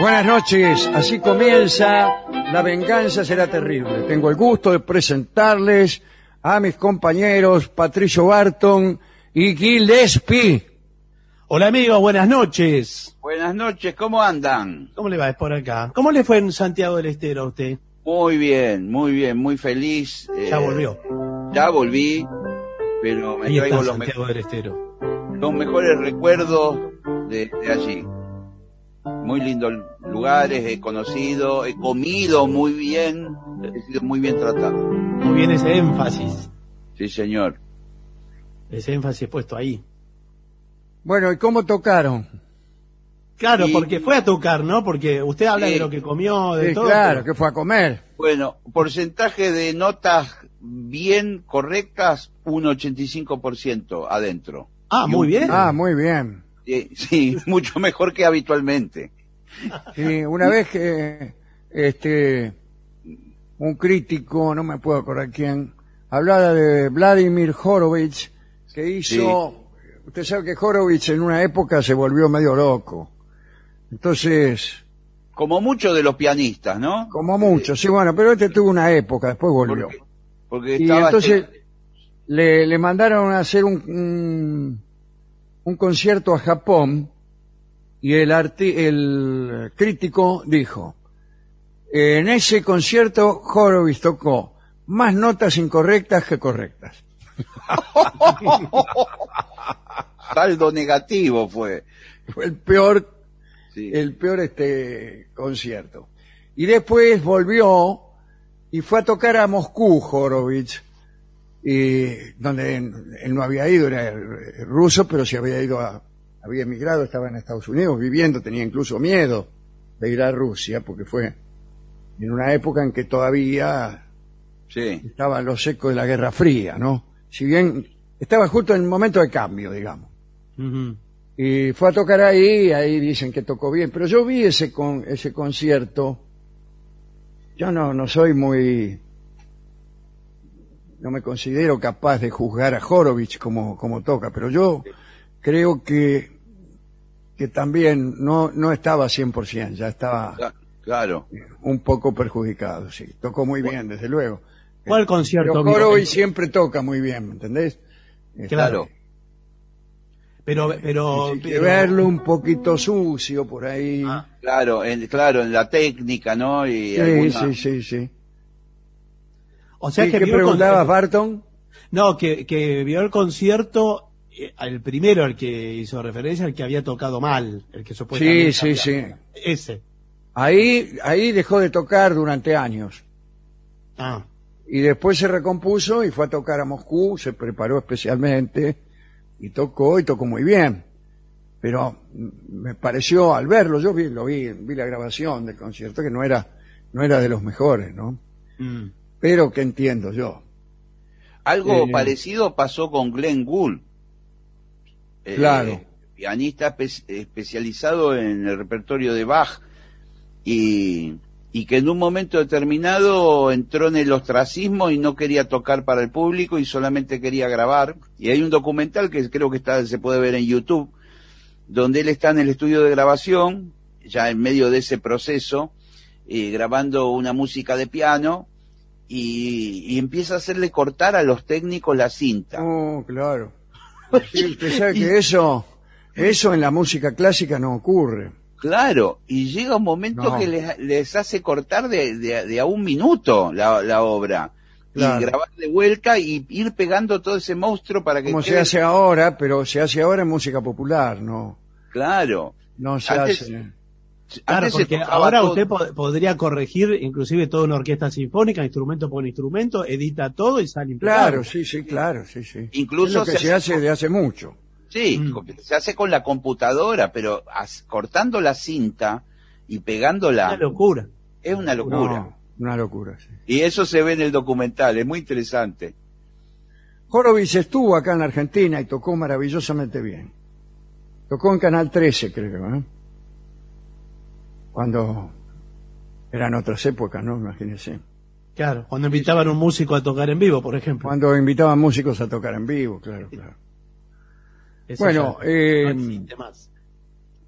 Buenas noches, así comienza La venganza será terrible. Tengo el gusto de presentarles a mis compañeros Patricio Barton y Gillespie. Hola amigos, buenas noches. Buenas noches, ¿cómo andan? ¿Cómo le va Es por acá? ¿Cómo le fue en Santiago del Estero a usted? Muy bien, muy bien, muy feliz. Ya eh, volvió. Ya volví, pero me Ahí está traigo los, me- Santiago del Estero. los mejores recuerdos de, de allí. Muy lindos lugares, he conocido, he comido muy bien, he sido muy bien tratado. Muy bien ese énfasis. Sí, señor. Ese énfasis puesto ahí. Bueno, ¿y cómo tocaron? Claro, Y- porque fue a tocar, ¿no? Porque usted habla Sí. de lo que comió, de Sí, todo. claro, pero- que fue a comer. Bueno, porcentaje de notas bien correctas, un 85% adentro. Ah, muy bien. Ah, muy bien. Sí, sí, mucho mejor que habitualmente. Sí, una vez que este un crítico, no me puedo acordar quién, hablaba de Vladimir Horowitz, que hizo, usted sabe que Horowitz en una época se volvió medio loco. Entonces, Como muchos de los pianistas, ¿no? como mucho, sí, bueno, pero este tuvo una época, después volvió. Porque, porque Y entonces este- le, le mandaron a hacer un, un, un concierto a Japón y el, arti- el crítico dijo, en ese concierto Horowitz tocó más notas incorrectas que correctas. saldo negativo fue. Fue el peor, Sí. el peor este concierto. Y después volvió y fue a tocar a Moscú Horowitz, y donde él, no había ido, era ruso, pero se había ido a, había emigrado, estaba en Estados Unidos viviendo, tenía incluso miedo de ir a Rusia, porque fue en una época en que todavía Sí. estaba en los ecos de la Guerra Fría, ¿no? Si bien estaba justo en el momento de cambio, digamos. Y fue a tocar ahí, ahí dicen que tocó bien, pero yo vi ese con ese concierto. Yo no no soy muy no me considero capaz de juzgar a Horowitz como como toca, pero yo creo que que también no no estaba 100%, ya estaba Cla- Claro. un poco perjudicado, sí. Tocó muy bien, desde luego. ¿Cuál concierto Pero? Horowitz siempre toca muy bien, ¿me entendés? Claro. Pero, pero, Hay que pero- verlo un poquito sucio por ahí. Ah, Claro, en, claro, en la técnica, ¿no? Y sí, alguna- sí, sí, sí. O sea ¿Y que ¿Qué vio Barton? No, que, que vio el concierto, eh, el primero al que hizo referencia, el que había tocado mal, el que supuestamente sí, había- sí. Ese. Ahí, ahí dejó de tocar durante años. Ah, Y después se recompuso y fue a tocar a Moscú, se preparó especialmente y tocó y tocó muy bien. Pero me pareció al verlo, yo vi, lo vi, vi la grabación del concierto que no era, no era de los mejores, ¿no? mm. Pero que entiendo yo. Algo Eh, parecido pasó con Glenn Gould. Eh, Claro. Pianista espe- especializado en el repertorio de Bach y, y que en un momento determinado entró en el ostracismo y no quería tocar para el público y solamente quería grabar. Y hay un documental que creo que está, se puede ver en YouTube, donde él está en el estudio de grabación, ya en medio de ese proceso, eh, grabando una música de piano y, y empieza a hacerle cortar a los técnicos la cinta. Oh, claro. Usted sabe que eso, eso en la música clásica no ocurre. Claro, y llega un momento No. que les, les hace cortar de, de- de a un minuto la, la obra. Claro. Y grabar de vuelta y ir pegando todo ese monstruo para que Como se hace ahora, pero se hace ahora en música popular, no, Claro. no se Antes- hace. Claro, porque ahora todo- usted po- podría corregir inclusive toda una orquesta sinfónica, instrumento por instrumento, edita todo y sale impecable. Claro, sí, sí, claro, sí, sí. Incluso es lo que se se hace- hace de hace mucho. Sí, Mm. se hace con la computadora, pero cortando la cinta y pegándola Una locura. es una locura. No, una locura, sí. Y eso se ve en el documental, es muy interesante. Horowitz estuvo acá en la Argentina y tocó maravillosamente bien. Tocó en Canal 13, creo, ¿eh? Cuando eran otras épocas, ¿no? Imagínense. Claro, cuando invitaban a un músico a tocar en vivo, por ejemplo. Cuando invitaban músicos a tocar en vivo, claro, claro. Eso Bueno, eh, no existe más.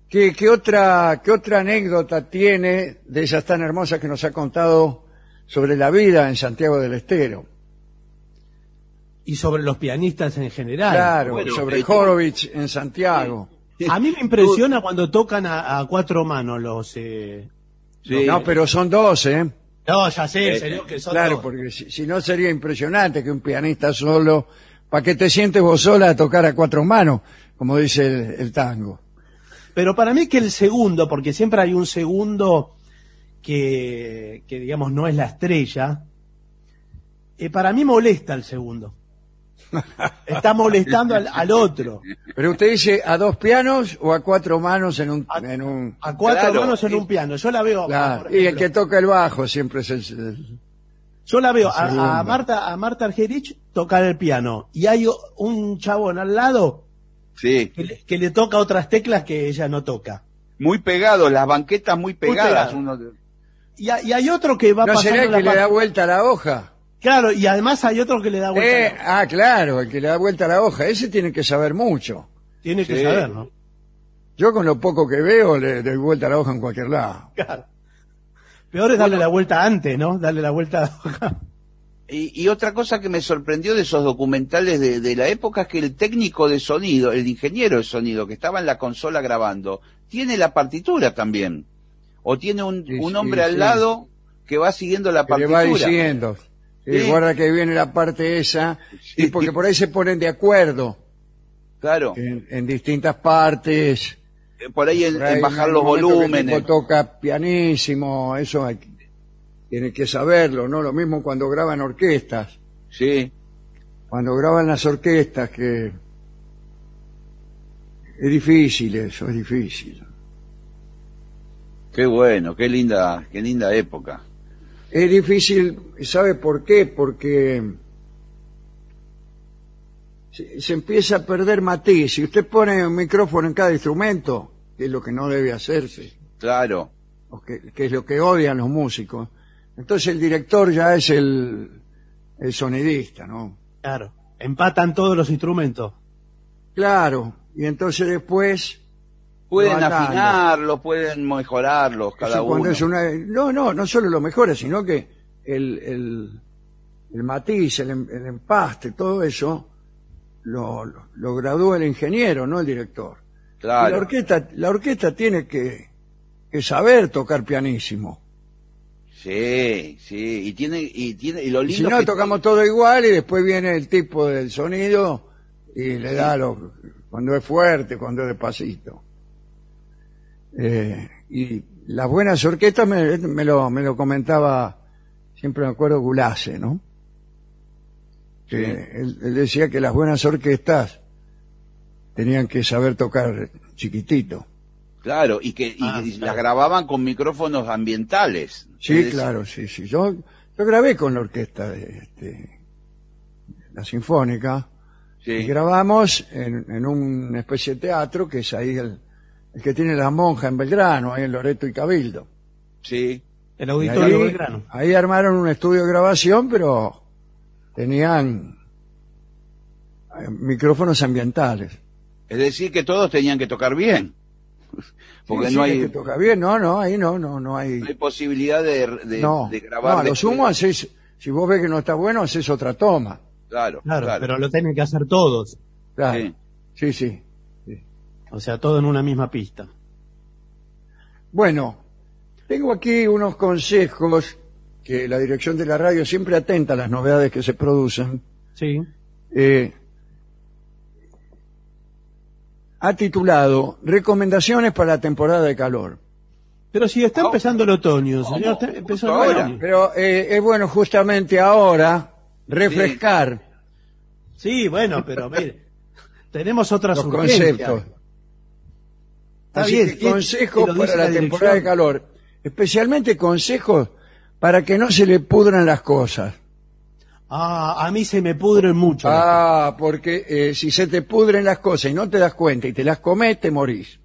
¿Qué, qué otra, ¿Qué otra anécdota tiene de esas tan hermosas que nos ha contado sobre la vida en Santiago del Estero? Y sobre los pianistas en general. Claro, bueno, sobre eh, Horowitz en Santiago. A mí me impresiona cuando tocan a, a cuatro manos los... eh, Sí. No, pero son dos, ¿eh? No, ya sé, Eh, serio que son Claro, dos. porque si, si no sería impresionante que un pianista solo, para que te sientes vos sola a tocar a cuatro manos, como dice el, el tango. Pero para mí que el segundo, porque siempre hay un segundo que, que digamos no es la estrella, eh, para mí molesta el segundo. Está molestando al, al otro. Pero usted dice a dos pianos o a cuatro manos en un... A- en un A cuatro Claro, manos en un piano. Yo la veo, claro, por y el que toca el bajo siempre es el... el- yo la veo a, a Marta, a Marta Argerich tocar el piano y hay un chabón al lado Sí, que le, que le toca otras teclas que ella no toca. muy pegado, las banquetas muy pegadas. pegado. uno de- Y, ha- y hay otro que va ¿No pasando será la que le da vuelta a la hoja? Claro, y además hay otro que le da vuelta. Eh, ah, claro, el que le da vuelta a la hoja. Ese tiene que saber mucho. Tiene que saber, ¿no? Yo con lo poco que veo le doy vuelta a la hoja en cualquier lado. Claro. Peor es darle la vuelta antes, ¿no? Darle la vuelta. Y, y otra cosa que me sorprendió de esos documentales de, de la época es que el técnico de sonido, el ingeniero de sonido que estaba en la consola grabando, tiene la partitura también. O tiene un, Sí, un sí, hombre al sí. lado que va siguiendo la Que le partitura. va diciendo. Sí. Guarda que viene la parte esa. Y porque por ahí se ponen de acuerdo Claro, en, en distintas partes. eh, por ahí en, Por ahí en bajar en los el volúmenes. tipo toca pianísimo, eso hay, tiene que saberlo, ¿no? Lo mismo cuando graban orquestas. Sí, Cuando graban las orquestas, que es difícil eso, es difícil. qué bueno, qué linda, qué linda época. Es difícil, ¿sabe por qué? Porque se, se empieza a perder matiz. Si usted pone un micrófono en cada instrumento, que es lo que no debe hacerse, Claro, o que, que es lo que odian los músicos, entonces el director ya es el, el sonidista, ¿no? Claro. Empatan todos los instrumentos. Claro, y entonces después... pueden van dando. afinarlos, pueden mejorarlos cada Eso uno. es una- no, no, no solo lo mejora, sino que el, el, el matiz, el, em- el empaste, todo eso, lo, lo, lo gradúa el ingeniero, no el director. Y la Claro. orquesta, la orquesta tiene que, que saber tocar pianísimo. Sí, sí. Y tiene, y tiene, y lo lindo si no, que- tocamos todo igual y después viene el tipo del sonido y le da lo, cuando es fuerte, cuando es despacito. Eh, y las buenas orquestas me, me lo, me lo comentaba, siempre me acuerdo, Gulase, ¿no? Que él, él decía que las buenas orquestas tenían que saber tocar chiquitito. Claro, y que y Ah, que claro. las grababan con micrófonos ambientales. Sí, Es- claro, sí, sí. Yo, yo grabé con la orquesta de este, la Sinfónica Sí. y grabamos en, en una especie de teatro que es ahí el, el que tiene la monja en Belgrano, ahí en Loreto y Cabildo. Sí. El auditorio ahí, Belgrano. ahí armaron un estudio de grabación, pero tenían eh, micrófonos ambientales. Es decir, que todos tenían que tocar bien. Porque Sí, no, sí, hay, que toca bien, no, no, ahí no, no, no hay. no hay posibilidad de, de, no, de no, grabar. a lo después. sumo haces, si vos ves que no está bueno, haces otra toma. Claro, Claro, claro. pero lo tienen que hacer todos. Claro. Sí. sí. sí. O sea, todo en una misma pista. Bueno, tengo aquí unos consejos que la dirección de la radio siempre atenta a las novedades que se producen. Sí. eh, ha titulado Recomendaciones para la temporada de calor. Pero si está ¿Cómo? empezando el otoño, señor, está- empezó Justo el ahora. otoño. Pero eh, es bueno justamente ahora refrescar Sí, bueno, pero mire, tenemos otras los urgencias. conceptos. Está Así bien, que ¿qué- consejos para la, la temporada de calor. Especialmente consejos para que no se le pudran las cosas. Ah, a mí se me pudren mucho. Ah, porque eh, si se te pudren las cosas y no te das cuenta y te las comes, te morís.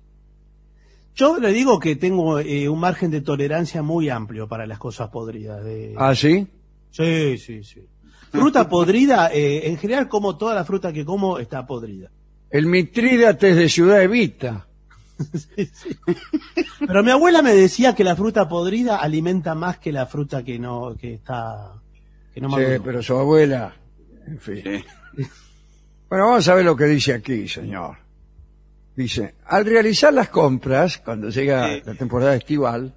Yo le digo que tengo eh, un margen de tolerancia muy amplio para las cosas podridas. de- ¿Ah, sí? Sí, sí, sí. Fruta podrida, eh, en general como toda la fruta que como está podrida. El Mitrídates de Ciudad Evita. Pero mi abuela me decía que la fruta podrida alimenta más que la fruta que no que está que no Sí, maduró. pero su abuela, en fin. Sí. Bueno, vamos a ver lo que dice aquí, señor. Dice, al realizar las compras, cuando llega Sí. la temporada estival,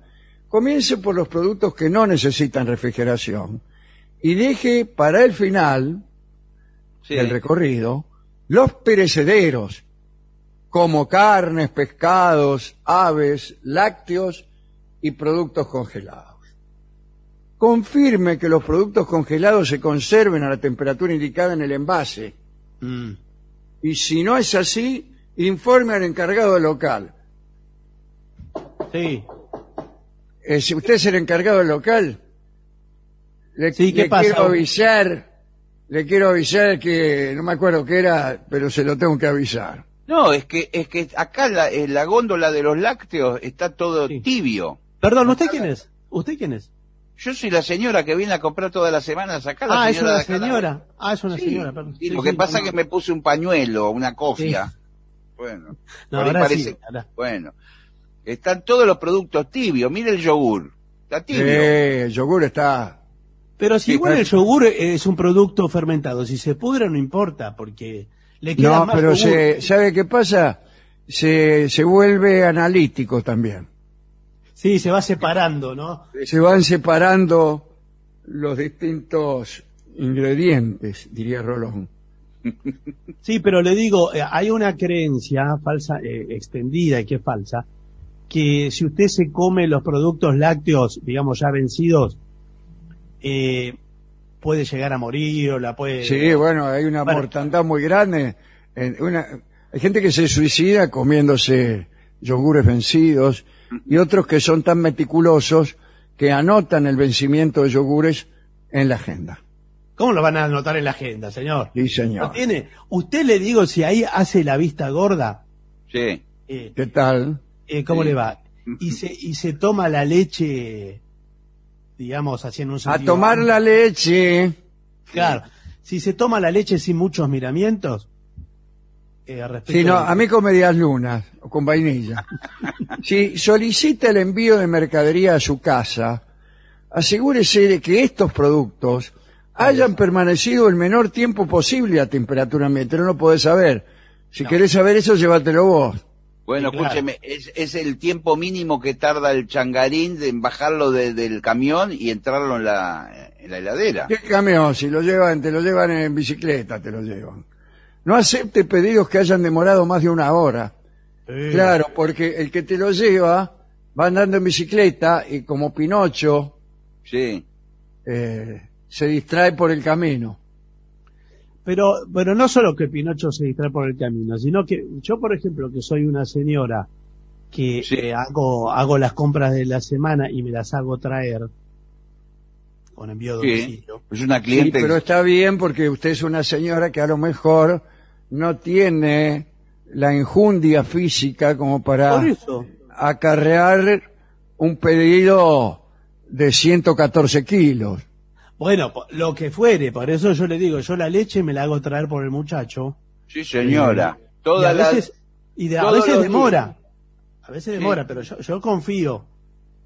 comience por los productos que no necesitan refrigeración y deje para el final Sí. del recorrido los perecederos, como carnes, pescados, aves, lácteos y productos congelados. Confirme que los productos congelados se conserven a la temperatura indicada en el envase Mm. y si no es así, informe al encargado del local. Sí. Eh, si usted es el encargado del local, le, Sí, ¿qué le pasa? quiero avisar, le quiero avisar que no me acuerdo qué era, pero se lo tengo que avisar. No, es que, es que acá la, en la góndola de los lácteos está todo Sí. tibio. Perdón, ¿usted quién es? ¿Usted quién es? Yo soy la señora que viene a comprar todas las semanas acá. La Ah, es señora una de acá, la- señora. Ah, es una Sí, señora, perdón. sí, lo sí, que pasa no, es que me puse un pañuelo, una cofia. Bueno, No, ahora parece. sí, ahora. Bueno, están todos los productos tibios. Mire el yogur, está tibio. Eh, el yogur está... Pero si Sí, igual el yogur es un producto fermentado, si se pudre no importa, porque le queda No, más pero se, ¿sabe qué pasa? Se, se vuelve analítico también. Sí, se va separando, ¿no? Se van separando los distintos ingredientes, diría Rolón. Sí, pero le digo, eh, hay una creencia falsa, eh, extendida y que es falsa, que si usted se come los productos lácteos, digamos ya vencidos, eh, puede llegar a morir o la puede... Sí, bueno, hay una Bueno. mortandad muy grande. En una, hay gente que se suicida comiéndose yogures vencidos y otros que son tan meticulosos que anotan el vencimiento de yogures en la agenda. ¿Cómo lo van a anotar en la agenda, señor? Sí, ¿No señor. tiene? Usted le digo, si ahí hace la vista gorda, Sí. eh, ¿Qué tal? eh, ¿cómo Sí. le va? Y se, y se toma la leche, digamos, un A sentido tomar la leche. Claro. Si se toma la leche sin muchos miramientos, eh, respecto Sí, no, de- a mí con medias lunas o con vainilla. Si solicita el envío de mercadería a su casa, asegúrese de que estos productos hayan permanecido el menor tiempo posible a temperatura ambiente. No lo podés saber. Si querés saber eso, llévatelo vos. Bueno, claro. escúcheme, es, es el tiempo mínimo que tarda el changarín en bajarlo de- del camión y entrarlo en la, en la heladera. ¿Qué camión? Si lo llevan, te lo llevan en bicicleta, te lo llevan. No acepte pedidos que hayan demorado más de una hora. Claro, porque el que te lo lleva va andando en bicicleta y como Pinocho Sí. eh, se distrae por el camino. Pero, pero no solo que Pinocho se distrae por el camino, sino que yo, por ejemplo, que soy una señora que Sí. eh, hago, hago las compras de la semana y me las hago traer con envío Sí. domicilio. Es una Sí, cliente. pero está bien porque usted es una señora que a lo mejor no tiene la enjundia física como para acarrear un pedido de 114 kilos. Bueno, lo que fuere, por eso yo le digo, yo la leche me la hago traer por el muchacho. Sí, señora. y Toda a la... veces, y de- a veces demora. A veces Sí. demora, pero yo, yo confío.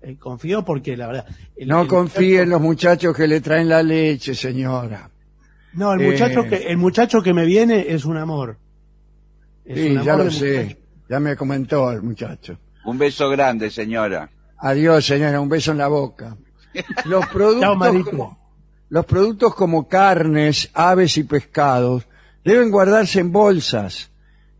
Eh, confío porque la verdad. el- No el confíe en los muchachos que le traen la leche, señora. No, el Eh, muchacho que el muchacho que me viene es un amor. Es Sí, un ya lo sé. muchacho. Ya me comentó el muchacho. Un beso grande, señora. Adiós, señora, un beso en la boca. Los productos. Los productos como carnes, aves y pescados deben guardarse en bolsas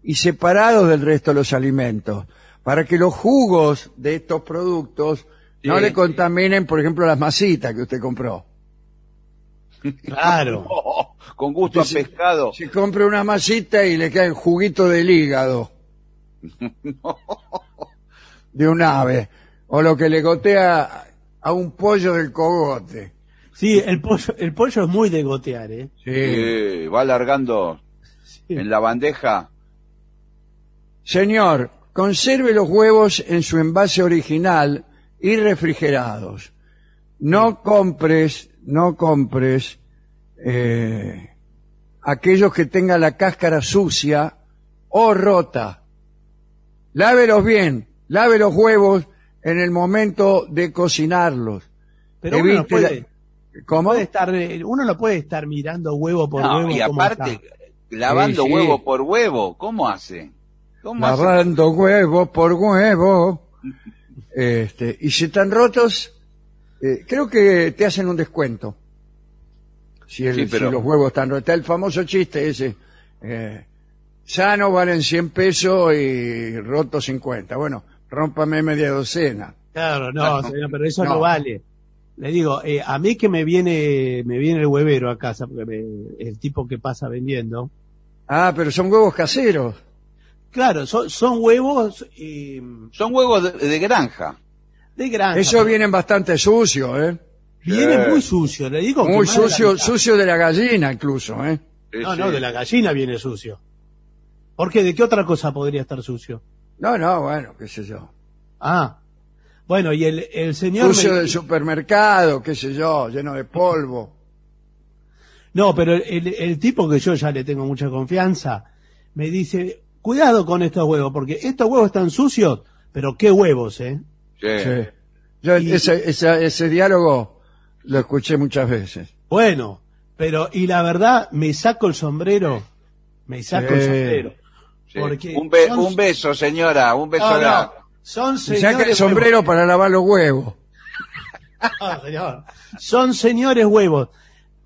y separados del resto de los alimentos para que los jugos de estos productos no Sí. le contaminen, por ejemplo, las masitas que usted compró. Claro. Oh, con gusto a pescado. Si compra una masita y le cae juguito del hígado de un ave, o lo que le gotea a un pollo del cogote. Sí, el pollo, el pollo es muy de gotear, ¿eh? Sí. Va alargando en la bandeja. Señor, conserve los huevos en su envase original y refrigerados. No compres, no compres eh, aquellos que tengan la cáscara sucia o rota. Lávelos bien, lave los huevos en el momento de cocinarlos. Pero uno no puede, ¿Cómo? puede estar, eh, uno no puede estar mirando huevo por No, huevo. y aparte, está. lavando Sí, sí. huevo por huevo, ¿cómo hace? ¿Cómo hace? lavando huevo por huevo. Este, y si están rotos, eh, creo que te hacen un descuento. Si, el- Sí, pero- si los huevos están rotos. Está el famoso chiste ese. Eh, sano valen 100 pesos y rotos 50. Bueno, rómpame media docena. Claro, no, señor, pero eso no, No. vale. Le digo, eh, a mí que me viene, me viene el huevero a casa, porque me- el tipo que pasa vendiendo. Ah, pero son huevos caseros. Claro, son, son huevos eh, Son huevos de, de granja. de granja. Eso vienen bastante sucios, ¿eh? Viene Eh. muy sucio, le digo. Muy de sucio, sucio de la gallina incluso, ¿eh? Sí, No, sí. no, de la gallina viene sucio. ¿Por qué? ¿De qué otra cosa podría estar sucio? No, no, bueno, qué sé yo. Ah, bueno, y el, el señor... Sucio me- del supermercado, qué sé yo, lleno de polvo. No, pero el, el tipo que yo ya le tengo mucha confianza, me dice, cuidado con estos huevos, porque estos huevos están sucios, pero qué huevos, ¿eh? Sí. Sí. Yo Y- ese, ese, ese diálogo lo escuché muchas veces. Bueno, pero, y la verdad, me saco el sombrero, me saco el sombrero. Sí. Porque un, be- son- un beso, señora, un beso No, no, grande. Son Y señores... saca el sombrero para lavar los huevos. Señor. Son señores huevos.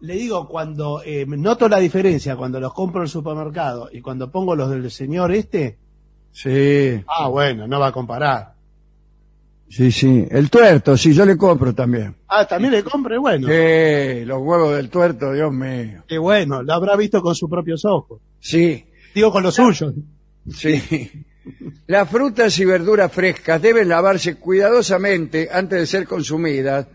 Le digo, cuando eh, noto la diferencia, cuando los compro en el supermercado y cuando pongo los del señor este, Sí, ah, bueno, no va a comparar. sí, sí. El tuerto, sí, yo le compro también. Ah, también le compre, bueno. Sí, los huevos del tuerto, Dios mío. Qué bueno, lo habrá visto con sus propios ojos. Sí, Digo, con los suyos. sí. Las frutas y verduras frescas deben lavarse cuidadosamente antes de ser consumidas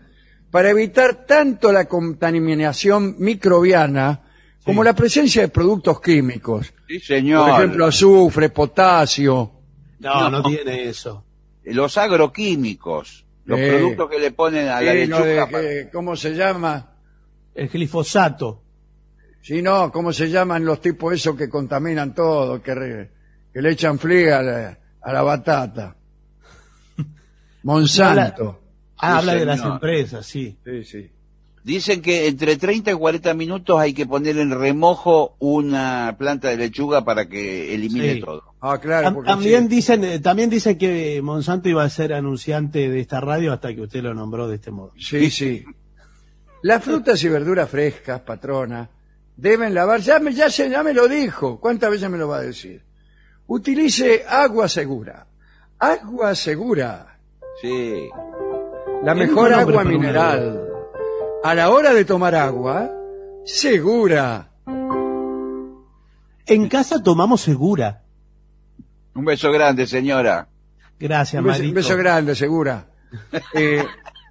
para evitar tanto la contaminación microbiana como la presencia de productos químicos. Sí, señor. Por ejemplo, azufre, potasio. No, no, No. tiene eso. los agroquímicos, los productos que le ponen a la lo de lechuga. pa- que- ¿Cómo se llama? El glifosato. Si no, ¿cómo se llaman los tipos esos que contaminan todo, que, re- que le echan fliega a la, a la batata? Monsanto. Ah, Sí, habla de las empresas, sí. Sí, sí. Dicen que entre 30 y 40 minutos hay que poner en remojo una planta de lechuga para que elimine Sí. todo. Ah, claro. Porque también sí. dicen, eh, también dicen que Monsanto iba a ser anunciante de esta radio hasta que usted lo nombró de este modo. Sí, sí. Las frutas y verduras frescas, patrona, deben lavar. Ya me, ya, se, ya me lo dijo. ¿Cuántas veces me lo va a decir? Utilice agua segura. Agua segura. Sí. La mejor agua mineral. A la hora de tomar agua, segura. En casa tomamos segura. Un beso grande, señora. Gracias, Un beso, un beso grande, segura. Eh,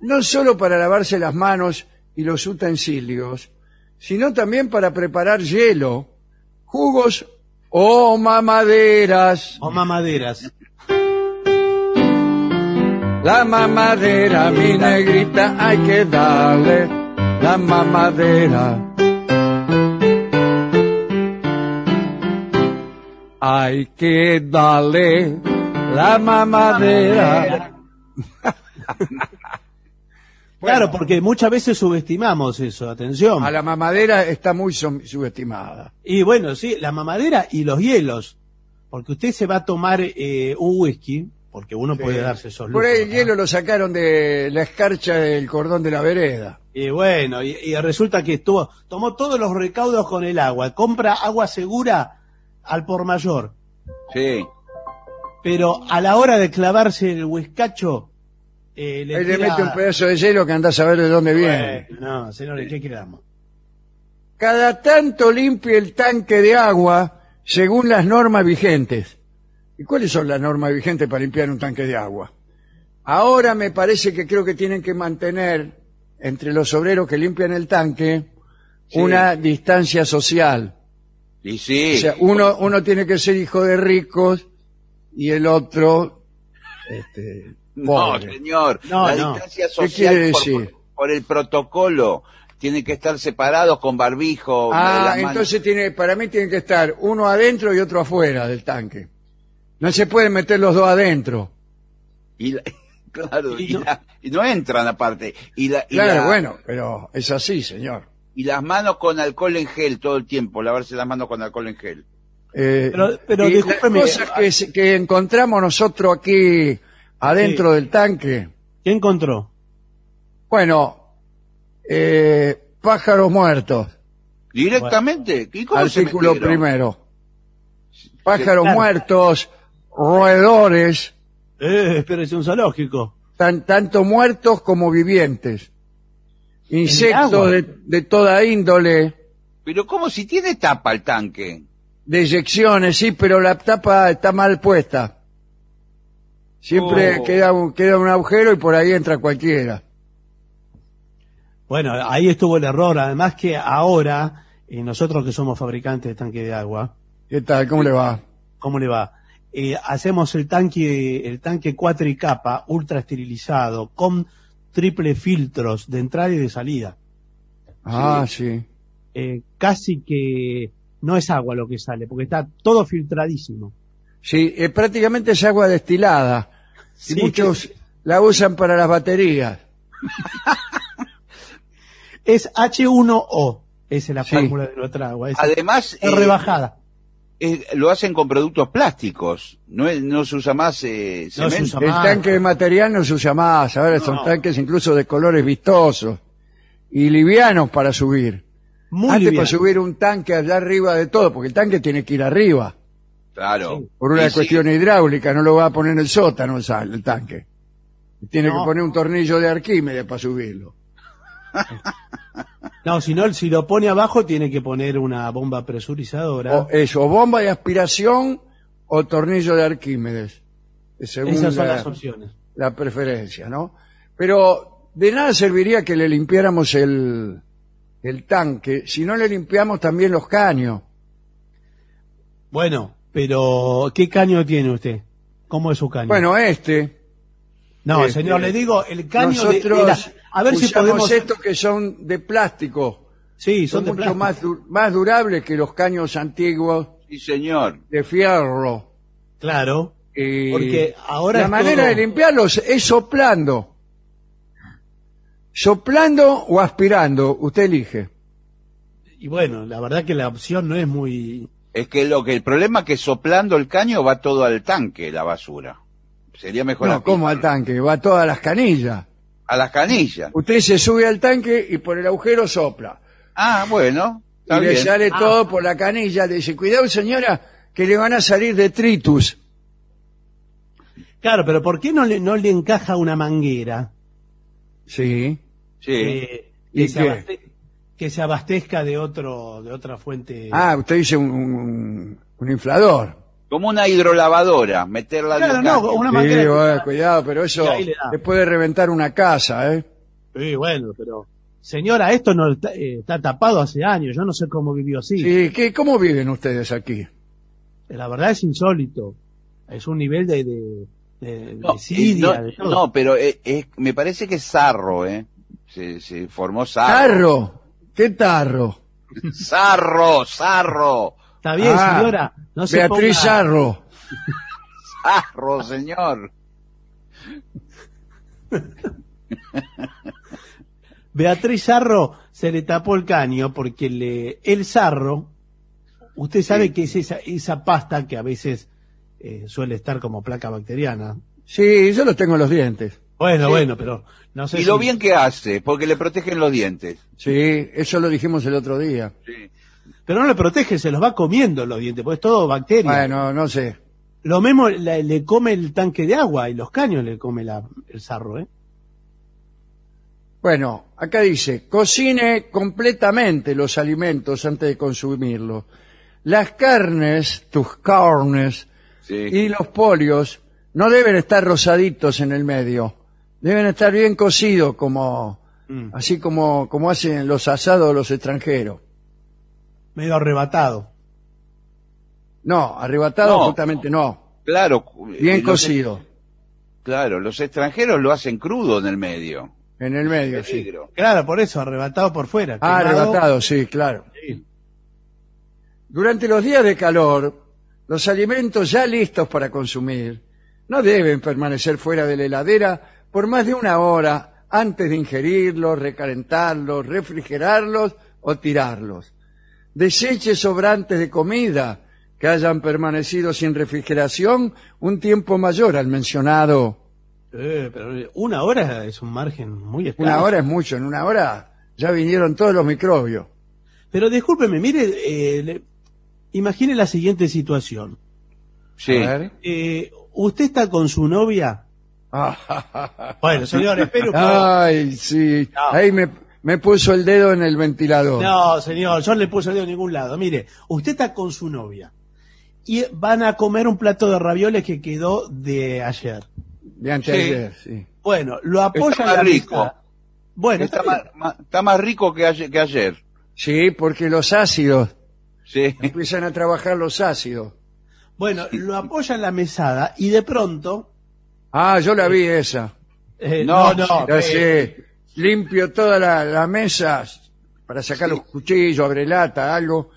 no solo para lavarse las manos y los utensilios, sino también para preparar hielo, jugos o mamaderas. O mamaderas. La mamadera, mi negrita, hay que darle la mamadera. Hay que darle la mamadera. Claro, porque muchas veces subestimamos eso, atención. A la mamadera está muy subestimada. Y bueno, sí, la mamadera y los hielos. Porque usted se va a tomar eh, un whisky, porque uno puede darse esos Por ahí el ¿no? hielo lo sacaron de la escarcha del cordón de la vereda. Y bueno, y, y resulta que estuvo, tomó todos los recaudos con el agua, compra agua segura al por mayor, Sí. pero a la hora de clavarse el whiskacho, eh, le Ahí le mete un pedazo de hielo que anda a saber de dónde viene. Bueno, no, señores, ¿qué queramos? Cada tanto limpie el tanque de agua según las normas vigentes. ¿Y cuáles son las normas vigentes para limpiar un tanque de agua? Ahora me parece que creo que tienen que mantener entre los obreros que limpian el tanque Sí. una distancia social. Y sí. O sea, uno, uno tiene que ser hijo de ricos y el otro este, no, señor. No, la no. distancia ¿Qué social quiere por- decir? Por, el protocolo. Tienen que estar separados con barbijo. Ah, entonces tiene, para mí tienen que estar uno adentro y otro afuera del tanque. No se pueden meter los dos adentro. Y la- claro, Y y, no- la- y no entran aparte. Y, la, y, Claro, la- bueno, pero es así, señor. y las manos con alcohol en gel todo el tiempo. Lavarse las manos con alcohol en gel. Eh, Pero- pero y las cosas que, se- que encontramos nosotros aquí adentro Sí. del tanque, ¿Qué encontró? bueno, eh, pájaros muertos, Directamente. ¿Y cómo artículo primero. Pájaros Claro. muertos, roedores, Eh, pero es un zoológico. tan- tanto muertos como vivientes. Insectos de, de toda índole, Pero ¿cómo si tiene tapa el tanque? deyecciones, sí, pero la tapa está mal puesta. Siempre Oh. queda, un, queda un agujero y por ahí entra cualquiera. Bueno, ahí estuvo el error. Además que ahora, eh, nosotros que somos fabricantes de tanque de agua, ¿Qué tal? ¿Cómo le va? ¿cómo le va? Eh, hacemos el tanque, el tanque cuatricapa ultra esterilizado con triple filtros de entrada y de salida. Ah, sí. Eh, casi que no es agua lo que sale, porque está todo filtradísimo. Sí, eh, prácticamente es agua destilada. Sí. Y muchos la usan para las baterías. Es H1O, esa es la Sí. fórmula de nuestra agua. Es, Además, es eh, rebajada. eh, lo hacen con productos plásticos. No, es- no se usa más eh, No se cemento. usa El más. tanque de material no se usa más. Ahora son No. tanques incluso de colores vistosos y livianos para subir. Muy Antes liviano. para subir un tanque allá arriba de todo, porque el tanque tiene que ir arriba. Claro. Por una Y sí, cuestión hidráulica, no lo va a poner en el sótano el, sal- el tanque. Tiene No. que poner un tornillo de Arquímedes para subirlo. No, si no, si lo pone abajo tiene que poner una bomba presurizadora. O eso, o bomba de aspiración o tornillo de Arquímedes. Según Esas son la- las opciones. la preferencia, ¿no? Pero de nada serviría que le limpiáramos el, el tanque si no le limpiamos también los caños. Bueno, pero ¿qué caño tiene usted? ¿Cómo es su caño? Bueno, este, no, este, señor, le digo, el caño de- nosotros de la- a ver si podemos... estos que son de plástico. Sí, Son, son de mucho plástico. más, du- más durables que los caños antiguos Sí, señor. de fierro. Claro, Y porque ahora la manera todo- de limpiarlos es soplando. ¿Soplando o aspirando? Usted elige. Y bueno, la verdad que la opción no es muy... Es que lo que el problema es que soplando el caño va todo al tanque la basura. Sería mejor No. ¿cómo al tanque? Va a todas las canillas. a las canillas. Usted se sube al tanque y por el agujero sopla. Ah, bueno. Y Está le bien. sale todo por la canilla. Le dice, cuidado señora, que le van a salir detritus. Claro, pero ¿por qué no le, no le encaja una manguera Sí. Sí. eh, ¿Y que, se qué? abaste- que se abastezca de otro de otra fuente? Ah, usted dice un, un- un inflador. Como una hidrolavadora, meterla Claro, en no, una Sí, bueno, cuidado, pero eso le puede reventar una casa, ¿eh? Sí, bueno, pero señora, esto no está, eh, está tapado hace años. Yo no sé cómo vivió así. Sí, ¿qué, ¿cómo viven ustedes aquí? La verdad es insólito. Es un nivel de, de, de No, desidia, eh, de no, todo. no, pero eh, eh, me parece que es sarro, ¿eh? Se, se formó sarro. Tarro. ¿Qué tarro? Sarro, sarro. Está bien, Ah, señora. No se Beatriz ponga- Sarro. Sarro, señor. Beatriz Sarro se le tapó el caño porque le, el sarro, usted sabe Sí. que es esa, esa pasta que a veces eh, suele estar como placa bacteriana. Sí, yo lo tengo en los dientes. Bueno, Sí. bueno, pero no sé Y si- lo bien que hace, porque le protegen los dientes. Sí, eso lo dijimos el otro día. Sí. Pero no le protege, se los va comiendo los dientes, porque es todo bacteria. Bueno, no sé. Lo mismo le, le come el tanque de agua y los caños le come la- el sarro, ¿eh? Bueno, acá dice, cocine completamente los alimentos antes de consumirlos. Las carnes, tus carnes Sí. y los polios no deben estar rosaditos en el medio. Deben estar bien cocidos como, Mm. así como, como hacen los asados los extranjeros. Medio arrebatado. No, arrebatado No. justamente no. Claro. Bien cocido. Claro, los extranjeros lo hacen crudo en el medio. En el medio, sí. Claro, por eso, arrebatado por fuera. Ah, quemado. arrebatado, sí, claro. Sí. Durante los días de calor, los alimentos ya listos para consumir no deben permanecer fuera de la heladera por más de una hora antes de ingerirlos, recalentarlos, refrigerarlos o tirarlos. Deseche sobrantes de comida que hayan permanecido sin refrigeración un tiempo mayor al mencionado. Eh, pero una hora es un margen muy escaso. Una hora es mucho, en una hora ya vinieron todos los microbios. Pero discúlpeme, mire, eh, le- imagine la siguiente situación. Sí. A ver. Eh, usted está con su novia. Bueno, señor, espero que... Ay, sí. No. Ahí me, me puso el dedo en el ventilador. No, señor, yo no le puse el dedo en ningún lado. Mire, usted está con su novia y van a comer un plato de ravioles que quedó de ayer. De anteayer, sí. Bueno, lo apoya Está en la más rico. mesa. Bueno, está, más, más- está más rico que ayer. que ayer. Sí, porque los ácidos, Sí. empiezan a trabajar los ácidos. Bueno, lo apoya en la mesada y de pronto... Ah, yo la vi esa. eh, No, no, Ya eh, sé. Limpio toda la, la mesa para sacar Sí. los cuchillos, abrelata, algo.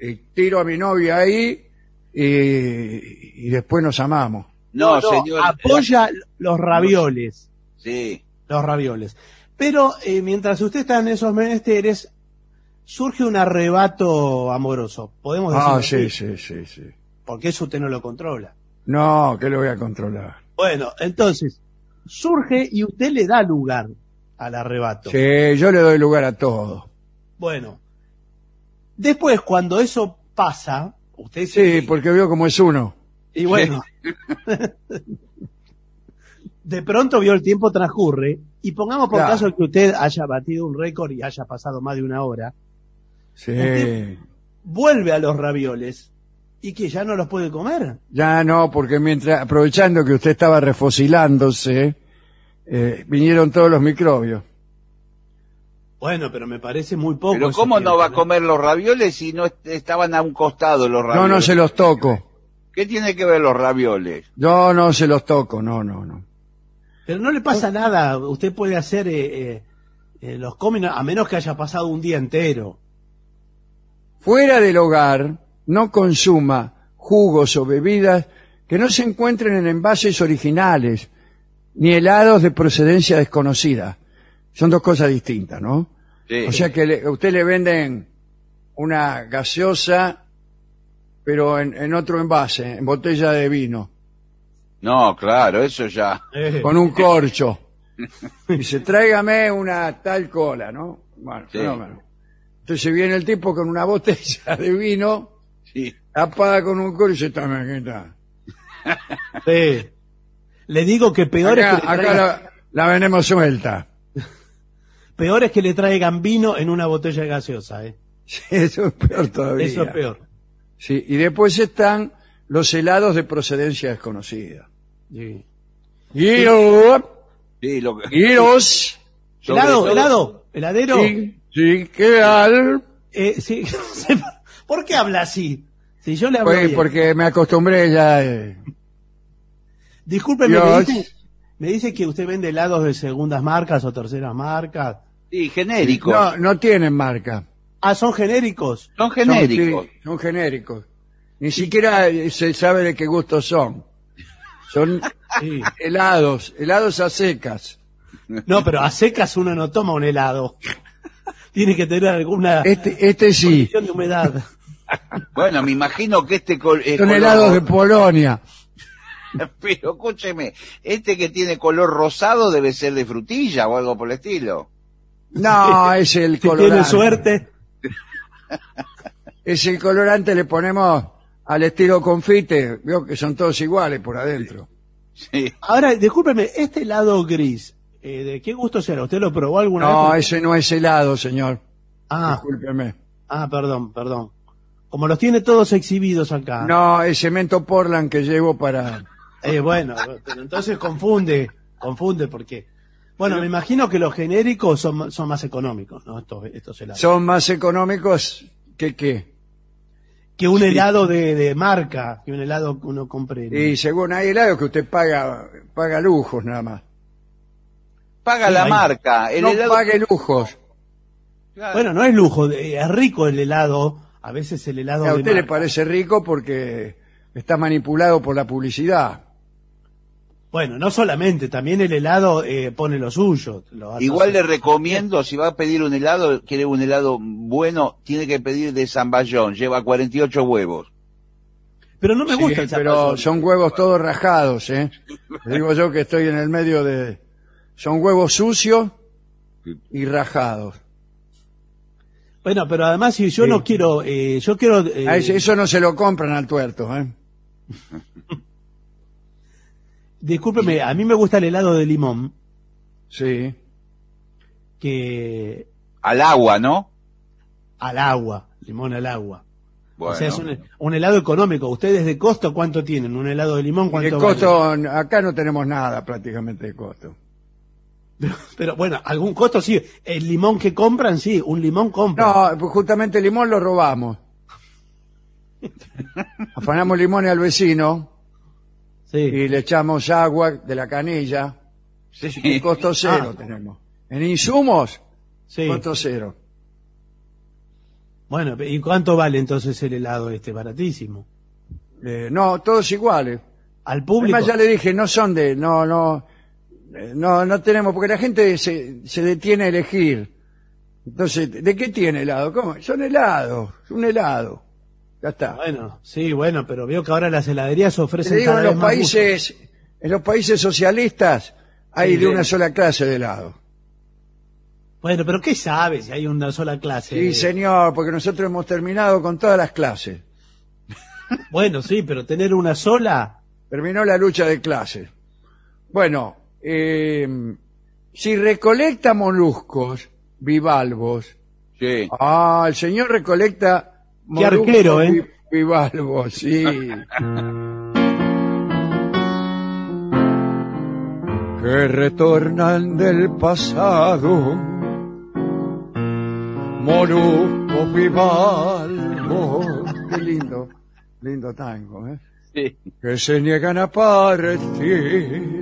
Y tiro a mi novia ahí y, y después nos amamos. No, señor. apoya los ravioles. Sí. los ravioles. Pero eh, mientras usted está en esos menesteres, surge un arrebato amoroso. Podemos decir. Ah, sí, sí, sí, sí. Porque eso usted no lo controla. No, que lo voy a controlar. Bueno, entonces, surge y usted le da lugar al arrebato. Sí, yo le doy lugar a todo. Bueno, después cuando eso pasa, usted Sí, porque veo cómo es uno. Y bueno, de pronto vio el tiempo transcurre y pongamos por Claro. caso que usted haya batido un récord y haya pasado más de una hora, Sí. Usted- vuelve a los ravioles y que ya no los puede comer. Ya no, porque mientras, aprovechando que usted estaba refocilándose, eh, vinieron todos los microbios. Bueno, pero me parece muy poco. Pero ¿cómo no va a comer los ravioles si no est- estaban a un costado los ravioles? No, no se los toco. ¿Qué tiene que ver los ravioles? Yo no se los toco, no, no, no. Pero no le pasa nada. Usted puede hacer eh, eh, eh, los come a menos que haya pasado un día entero. Fuera del hogar, no consuma jugos o bebidas que no se encuentren en envases originales, ni helados de procedencia desconocida. Son dos cosas distintas, ¿no? Sí. O sea que le- a usted le venden una gaseosa, pero en, en otro envase, en botella de vino, No, claro, eso ya. Con un corcho. Dice, tráigame una tal cola, ¿no? Bueno, Sí. fenómeno. Entonces viene el tipo con una botella de vino, Sí. tapada con un corcho y toma, aquí está. sí. Le digo que peor Acá, es que le acá traigan, la, la vendemos suelta. peor es que le traigan vino en una botella de gaseosa, ¿eh? Sí, eso es peor todavía. Eso es peor. Sí, y después están los helados de procedencia desconocida. Sí. Guiros, Sí, lo sobre helado, helado, heladero. sí, sí, ¿qué tal? Eh, sí. ¿Por qué habla así? Si yo le hablo Pues bien. porque me acostumbré ya. eh. Discúlpeme, me dice, me dice que usted vende helados de segundas marcas o terceras marcas. Sí, genéricos. No, no tienen marca. Ah, son genéricos. Son Son, genéricos. sí, son genéricos. Ni siquiera eh, se sabe de qué gusto son. Son Sí. helados, helados a secas. No, pero a secas uno no toma un helado. Tiene que tener alguna Este, este sí, condición de humedad. Bueno, me imagino que este col- eh, son color- helados de Polonia. Pero escúcheme, este que tiene color rosado debe ser de frutilla o algo por el estilo. No, es el Si tiene colorante. suerte. Es el colorante, le ponemos al estilo confite. Veo que son todos iguales por adentro. Sí. Ahora, discúlpeme, este helado gris, eh, ¿de qué gusto será? ¿Usted lo probó alguna No, vez? ese no es helado, señor. Ah, Discúlpeme. ah, perdón, perdón. Como los tiene todos exhibidos acá. No, es cemento Portland que llevo para... Eh, bueno, pero entonces confunde, confunde porque... Bueno, me imagino que los genéricos son, son más económicos, ¿no? Estos, estos helados. Son más económicos que qué. que un helado de, de marca, que un helado que uno compre. Y según hay helados que usted paga, paga lujos nada más. Paga Sí, la marca. El no helado- pague lujos. Claro. Bueno, no es lujo, es rico el helado. A veces el helado A de usted le parece rico porque está manipulado por la publicidad. Bueno, no solamente, también el helado eh, pone lo suyo. lo hace- Igual le recomiendo, si va a pedir un helado, quiere un helado bueno, tiene que pedir de Zamballón, lleva 48 huevos. Pero no me Sí, gusta el pero son huevos todos rajados, ¿eh? Le digo yo que estoy en el medio de... Son huevos sucios y rajados. Bueno, pero además si yo Sí. no quiero, eh, yo quiero... eh, A ese- eso no se lo compran al tuerto, ¿eh? Discúlpeme, a mí me gusta el helado de limón, Sí. que Al agua, ¿no? al agua, limón al agua. Bueno, O sea, es un, un helado económico. ¿Ustedes de costo cuánto tienen? ¿Un helado de limón De cuánto costo, acá no tenemos nada prácticamente de costo. Pero bueno, algún costo sí. El limón que compran, sí, un limón compran. No, pues justamente el limón lo robamos. Afanamos limones al vecino Sí. y le echamos agua de la canilla. sí. Costo cero Ah. tenemos. En insumos, sí. costo cero. Bueno, ¿y cuánto vale entonces el helado este? Baratísimo. Eh, no, todos iguales. Al público. Además ya le dije, no son de, no, no, no, no tenemos, porque la gente se, se detiene a elegir. Entonces, ¿de qué tiene helado? ¿Cómo? Son helados, un helado. Ya está. Bueno, sí, bueno, pero veo que ahora las heladerías Te ofrecen digo, cada en los vez más países, en los países socialistas hay Sí, de una sola clase de helado. Bueno, pero ¿qué sabe si hay una sola clase? Sí, señor, porque nosotros hemos terminado con todas las clases. Bueno, sí, pero tener una sola... Terminó la lucha de clases. Bueno, eh, si recolecta moluscos, bivalvos, Sí. Ah, el señor recolecta. Qué arquero, ¿eh? bi- Bivalvos, sí. que retornan del pasado. Moluscos bivalvos. Qué lindo, lindo tango, ¿eh? sí. que se niegan a partir.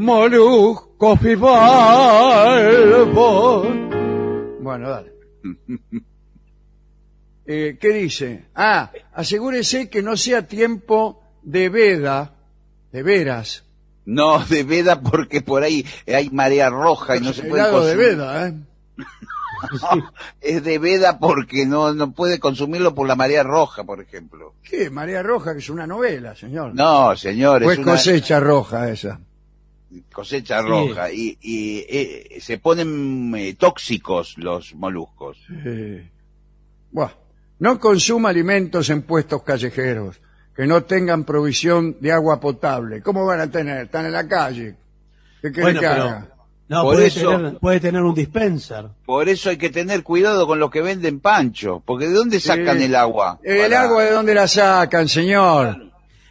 Moluscos bivalvos. Bueno, dale. Eh, ¿Qué dice? Ah, asegúrese que no sea tiempo de veda, de veras. No, de veda porque por ahí hay marea roja y no se puede Helado de consumir. veda, ¿eh? Es de veda porque no, no puede consumirlo por la marea roja, por ejemplo. ¿Qué? María Roja, que es una novela, señor. No, señor, Pues es una cosecha roja esa. Cosecha roja y, y, eh, se ponen eh, tóxicos los moluscos. Eh, buah. No consuma alimentos en puestos callejeros que no tengan provisión de agua potable. ¿Cómo van a tener? Están en la calle. ¿Qué Bueno, que pero- haga? No, Por puede, eso- tener, puede tener un dispenser. Por eso hay que tener cuidado con los que venden pancho, porque ¿de dónde sacan Sí. el agua? ¿El Para- agua de dónde la sacan, señor?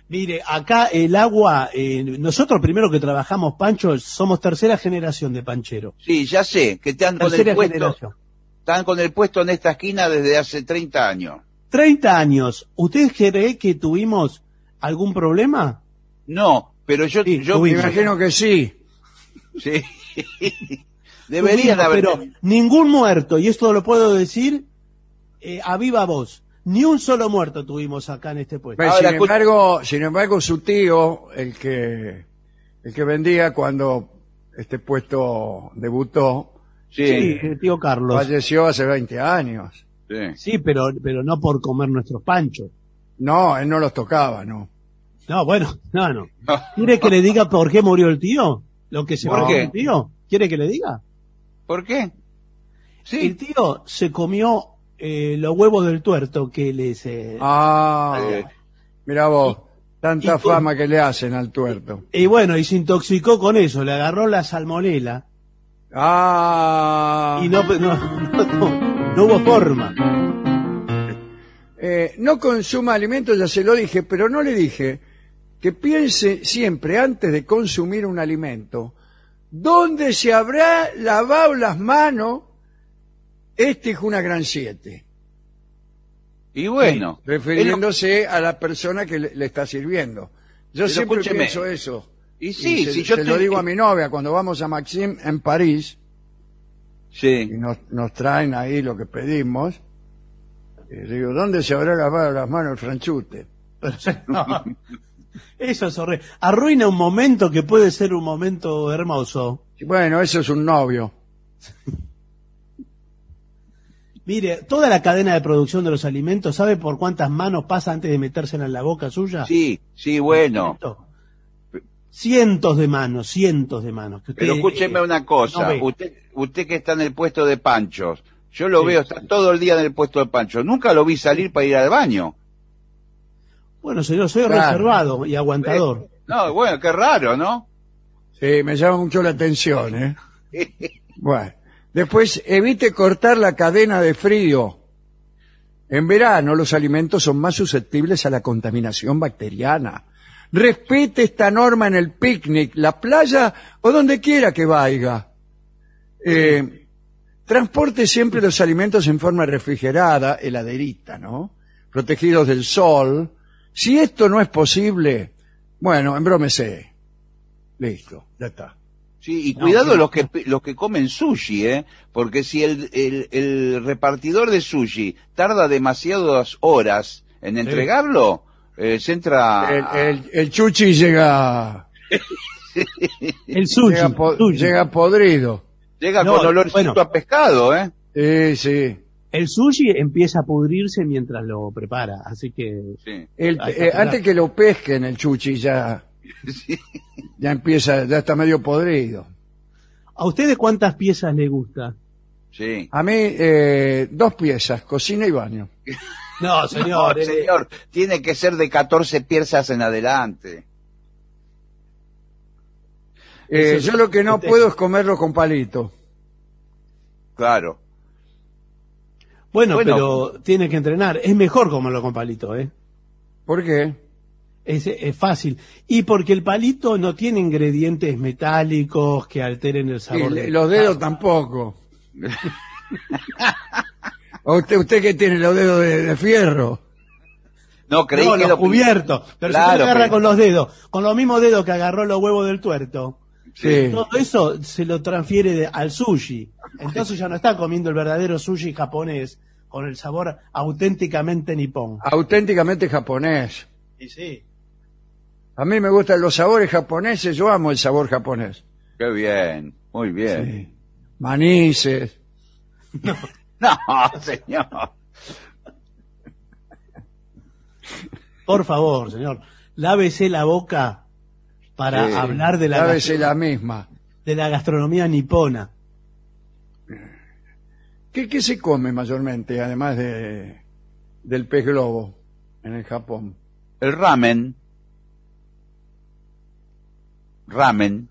Mire, acá el agua, eh, nosotros primero que trabajamos pancho, somos tercera generación de panchero. Sí, ya sé, que están con el Tercera puesto, generación. están con el puesto en esta esquina desde hace 30 años. 30 años. ¿Usted cree que tuvimos algún problema? No, pero yo, Sí, yo Me imagino que sí. sí. deberían haber. Pero ningún muerto, y esto lo puedo decir eh, a viva voz, ni un solo muerto tuvimos acá en este puesto. Pues, Ahora, sin escucha- embargo, sin embargo, su tío, el que el que vendía cuando este puesto debutó, Sí, Sí, el tío Carlos. falleció hace 20 años. sí. Sí, pero, pero no por comer nuestros panchos. No, él no los tocaba, no. No, bueno, no, no. ¿Quiere que le diga por qué murió el tío? ¿Lo que se ¿Por murió qué? el tío? ¿Quiere que le diga? ¿Por qué? El Sí. tío se comió eh, los huevos del tuerto que les... eh, Ah, mira vos, tanta y fama que le hacen al tuerto. Y bueno, y se intoxicó con eso, le agarró la salmonela Ah, y no, no, no, no- no hubo forma. Eh, no consuma alimentos, ya se lo dije, pero no le dije que piense siempre antes de consumir un alimento, ¿dónde se habrá lavado las manos este es una gran siete? y bueno, refiriéndose a la persona que le, le está sirviendo. Yo Pero siempre escúcheme. pienso eso. Y sí, se, si yo se te- lo digo a mi novia cuando vamos a Maxim en París y sí. nos, nos traen ahí lo que pedimos. Y digo, ¿dónde se habrá lavado las manos el franchute? No. Eso es horrible. Arruina un momento que puede ser un momento hermoso. Y Bueno, eso es un novio. Mire, toda la cadena de producción de los alimentos, ¿sabe por cuántas manos pasa antes de metérsela en la boca suya? Sí, sí, bueno. Cientos de manos, cientos de manos. que usted, Pero escúcheme eh, una cosa, no usted, usted que está en el puesto de panchos, yo lo Sí. veo, está todo el día en el puesto de panchos, nunca lo vi salir para ir al baño. Bueno, señor, soy Claro. reservado y aguantador. No, bueno, qué raro, ¿no? Sí, me llama mucho la atención, ¿eh? Bueno, después evite cortar la cadena de frío. En verano los alimentos son más susceptibles a la contaminación bacteriana. Respete esta norma en el picnic, la playa o donde quiera que vaya. Eh, transporte siempre los alimentos en forma refrigerada, heladerita, ¿no? Protegidos del sol. Si esto no es posible, bueno, embrómese. Listo, ya está. Sí, y cuidado los que los que comen sushi, ¿eh? Porque si el, el, el repartidor de sushi tarda demasiadas horas en entregarlo, eh, se entra... El, el- el chuchi llega, El sushi. llega, po- sushi. llega podrido. Llega No, con olorcito bueno. a pescado, ¿eh? Sí, sí. El sushi empieza a pudrirse mientras lo prepara, así que... Sí. El- eh, antes que lo pesquen el chuchi ya, ya empieza, ya está medio podrido. ¿A ustedes cuántas piezas le gusta? Sí. A mí, eh, dos piezas, cocina y baño. No, No, señor. eh, señor, tiene que ser de 14 piezas en adelante. Eh, Eso yo lo que no usted- puedo es comerlo con palito. Claro. Bueno, Bueno. pero tiene que entrenar. Es mejor comerlo con palito, ¿eh? ¿Por qué? Es, es fácil. Y porque el palito no tiene ingredientes metálicos que alteren el Y sabor. le- del- los dedos tampoco. ¿O usted, usted que tiene los dedos de, de fierro? No, creí no, que los lo cubiertos. Pero si Claro, usted agarra pero- con los dedos, con los mismos dedos que agarró los huevos del tuerto, Sí. todo eso se lo transfiere de- al sushi. Entonces ya no está comiendo el verdadero sushi japonés con el sabor auténticamente nipón. Auténticamente japonés. Y sí. A mí me gustan los sabores japoneses, yo amo el sabor japonés. Qué bien, muy bien. Sí. Manices. No, señor. Por favor, señor, lávese la boca para Sí, hablar de la, Lávese la misma. de la gastronomía nipona. ¿Qué, qué se come mayormente, además de del pez globo en el Japón? El ramen. Ramen.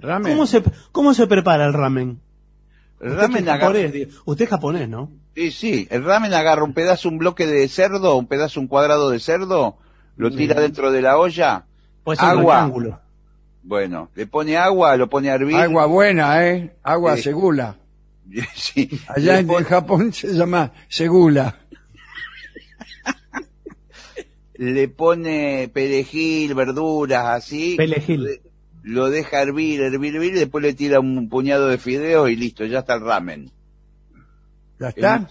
¿Ramen? ¿Cómo se, ¿Cómo se prepara el ramen? El ramen es agarra, japonés, digo. Usted es japonés, ¿no? sí, sí, el ramen agarra un pedazo, un bloque de cerdo, un pedazo, un cuadrado de cerdo, lo tira dentro de la olla. Puede Agua. rectángulo. Bueno, le pone agua, lo pone a hervir. Agua buena, ¿eh? Agua segula. Sí, Allá le en, pone- en Japón se llama segula. Le pone perejil, verduras, así. Perejil. Lo de- Lo deja hervir, hervir, hervir, y después le tira un puñado de fideos y listo, ya está el ramen. ¿Ya está?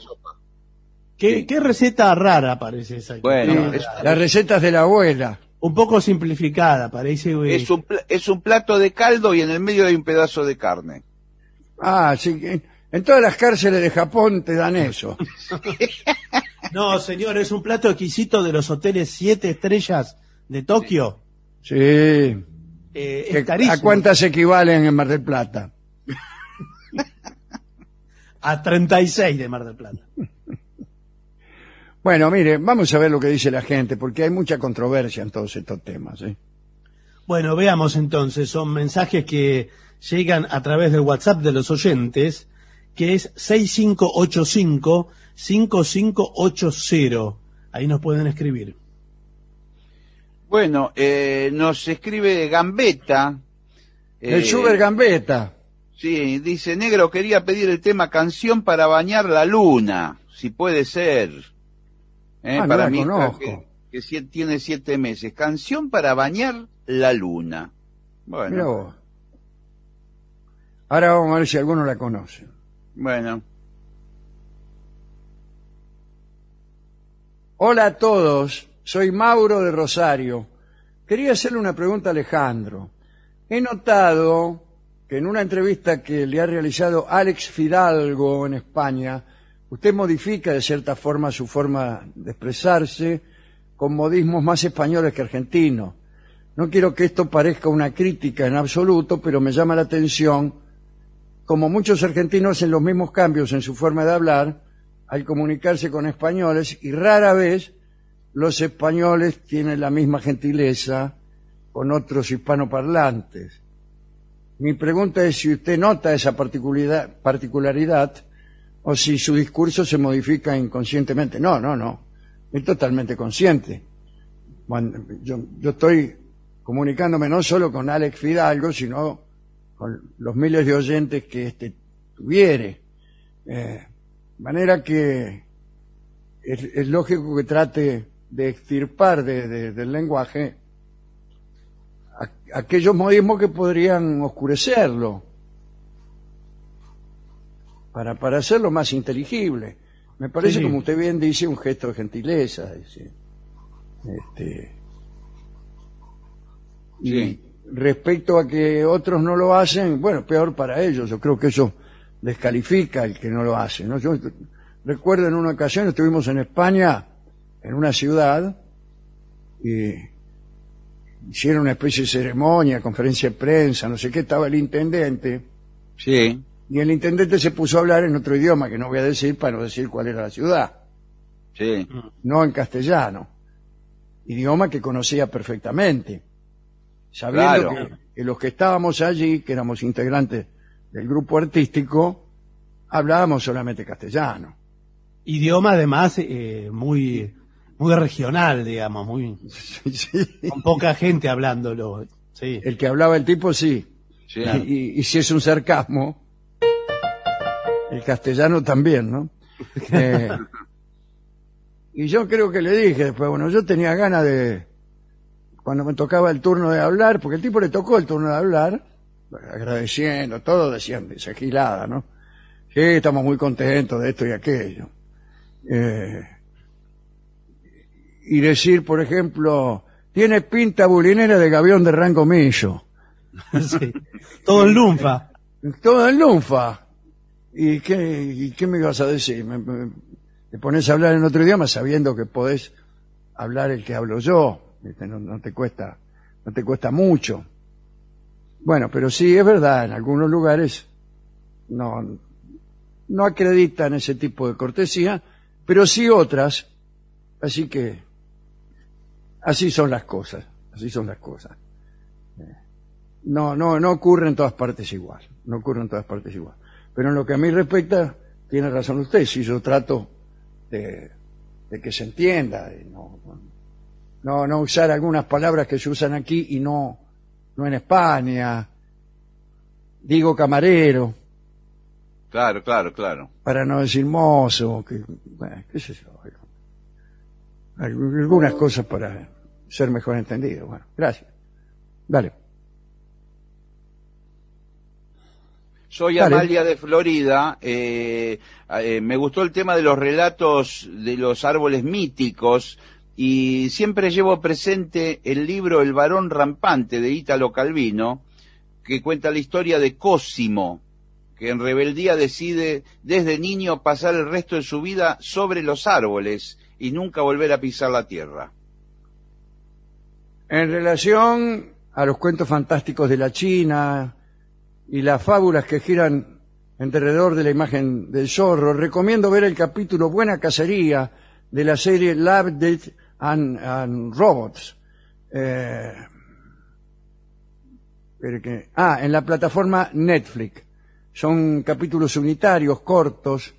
¿Qué, Sí. qué receta rara parece esa? Bueno, es- Las recetas de la abuela. Un poco simplificada, parece. güey. Es un, pla- es un plato de caldo y en el medio hay un pedazo de carne. Ah, sí. En todas las cárceles de Japón te dan eso. No, señor, es un plato exquisito de los hoteles siete estrellas de Tokio. Sí. Eh, Que- es carísimo. ¿A cuántas equivalen en Mar del Plata? A 36 de Mar del Plata. Bueno, mire, vamos a ver lo que dice la gente, porque hay mucha controversia en todos estos temas. ¿eh? Bueno, veamos entonces, son mensajes que llegan a través del WhatsApp de los oyentes, que es 6585-5580. Ahí nos pueden escribir. Bueno, eh, nos escribe Gambetta. El eh, Sugar Gambetta. Sí, dice, negro, quería pedir el tema Canción para bañar la luna, si puede ser. Eh, Ah, no para hija conozco. que, tiene siete meses. Canción para bañar la luna. Bueno. Ahora vamos a ver si alguno la conoce. bueno. Hola a todos, soy Mauro de Rosario. Quería hacerle una pregunta a Alejandro. He notado que en una entrevista que le ha realizado Alex Fidalgo en España, usted modifica de cierta forma su forma de expresarse con modismos más españoles que argentinos. No quiero que esto parezca una crítica en absoluto, pero me llama la atención como muchos argentinos hacen los mismos cambios en su forma de hablar al comunicarse con españoles y rara vez los españoles tienen la misma gentileza con otros hispanoparlantes. Mi pregunta es si usted nota esa particularidad, particularidad o si su discurso se modifica inconscientemente. No, no, no. Es totalmente consciente. Yo, estoy comunicándome no solo con Alex Fidalgo, sino con los miles de oyentes que este tuviere. Eh, manera que es, es lógico que trate de extirpar de- de- del lenguaje a- aquellos modismos que podrían oscurecerlo para, para hacerlo más inteligible. Me parece, Sí. como usted bien dice, un gesto de gentileza. dice. Este, y respecto a que otros no lo hacen, bueno, peor para ellos. Yo creo que eso descalifica al que no lo hace. ¿no? Yo recuerdo en una ocasión estuvimos en España, en una ciudad, y hicieron una especie de ceremonia, conferencia de prensa, no sé qué, estaba el intendente, Sí, y el intendente se puso a hablar en otro idioma que no voy a decir para no decir cuál era la ciudad, sí. no en castellano, idioma que conocía perfectamente, sabiendo Claro. que, que los que estábamos allí, que éramos integrantes del grupo artístico, hablábamos solamente castellano. Idioma además eh, muy, muy regional, digamos, muy, Sí. con poca gente hablándolo. Sí. El que hablaba el tipo sí, sí. y, y- y si es un sarcasmo, el castellano también, ¿no? Eh, y yo creo que le dije después, bueno, yo tenía ganas de, cuando me tocaba el turno de hablar, porque el tipo le tocó el turno de hablar, agradeciendo, todo decían, esa gilada, ¿no? Sí, estamos muy contentos de esto y aquello. Eh, y decir, por ejemplo, tiene pinta bulinera de gavión de rango millo. Sí. Todo en lunfa. Todo en lunfa. ¿Y qué, y qué me ibas a decir? Me, me- te pones a hablar en otro idioma sabiendo que podés hablar el que hablo yo. No, no te cuesta, no te cuesta mucho. Bueno, pero sí, es verdad, en algunos lugares no, no acreditan ese tipo de cortesía, pero sí otras. Así que, así son las cosas, así son las cosas. No, no, no ocurre en todas partes igual, no ocurre en todas partes igual. Pero en lo que a mí respecta, tiene razón usted, si yo trato de, de que se entienda, y no, no, no usar algunas palabras que se usan aquí y no, no en España. Digo camarero, Claro, claro, claro. para no decir mozo, que, bueno, qué sé yo. Algunas cosas para ser mejor entendido. Bueno, gracias. Dale. Soy Dale. Amalia de Florida. eh, eh, me gustó el tema de los relatos de los árboles míticos y siempre llevo presente el libro El varón rampante de Ítalo Calvino, que cuenta la historia de Cosimo, que en rebeldía decide desde niño pasar el resto de su vida sobre los árboles y nunca volver a pisar la tierra. En relación a los cuentos fantásticos de la China y las fábulas que giran alrededor de la imagen del zorro, recomiendo ver el capítulo Buena Cacería de la serie Love, Death and, and Robots. Eh, pero que- ah, en la plataforma Netflix. Son capítulos unitarios, cortos,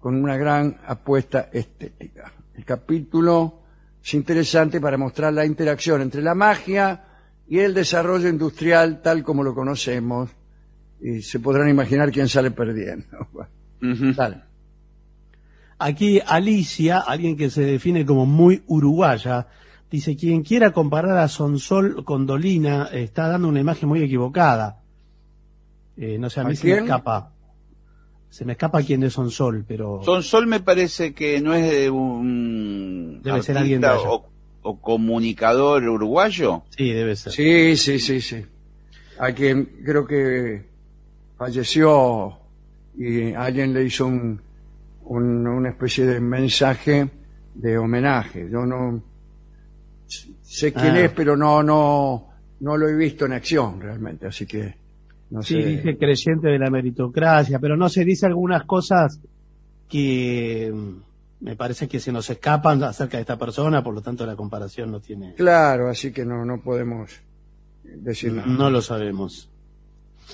con una gran apuesta estética. El capítulo es interesante para mostrar la interacción entre la magia y el desarrollo industrial tal como lo conocemos. Y se podrán imaginar quién sale perdiendo. Dale. Aquí Alicia, alguien que se define como muy uruguaya, dice, quien quiera comparar a Sonsol con Dolina está dando una imagen muy equivocada. Eh, no sé, a mí ¿A se me escapa. Se me escapa quién es Sonsol, pero... Sonsol me parece que no es de un Debe ser alguien de allá. o, o comunicador uruguayo. Sí, debe ser. Sí, sí, sí, sí. A quien creo que falleció y alguien le hizo un, un- una especie de mensaje de homenaje. Yo no sé quién Ah. es, pero no, no, no lo he visto en acción realmente, así que no Sí, sé. dice creyente de la meritocracia, pero no se dice algunas cosas que me parece que se nos escapan acerca de esta persona, por lo tanto la comparación no tiene... Claro, así que no, no podemos decir nada. No lo sabemos.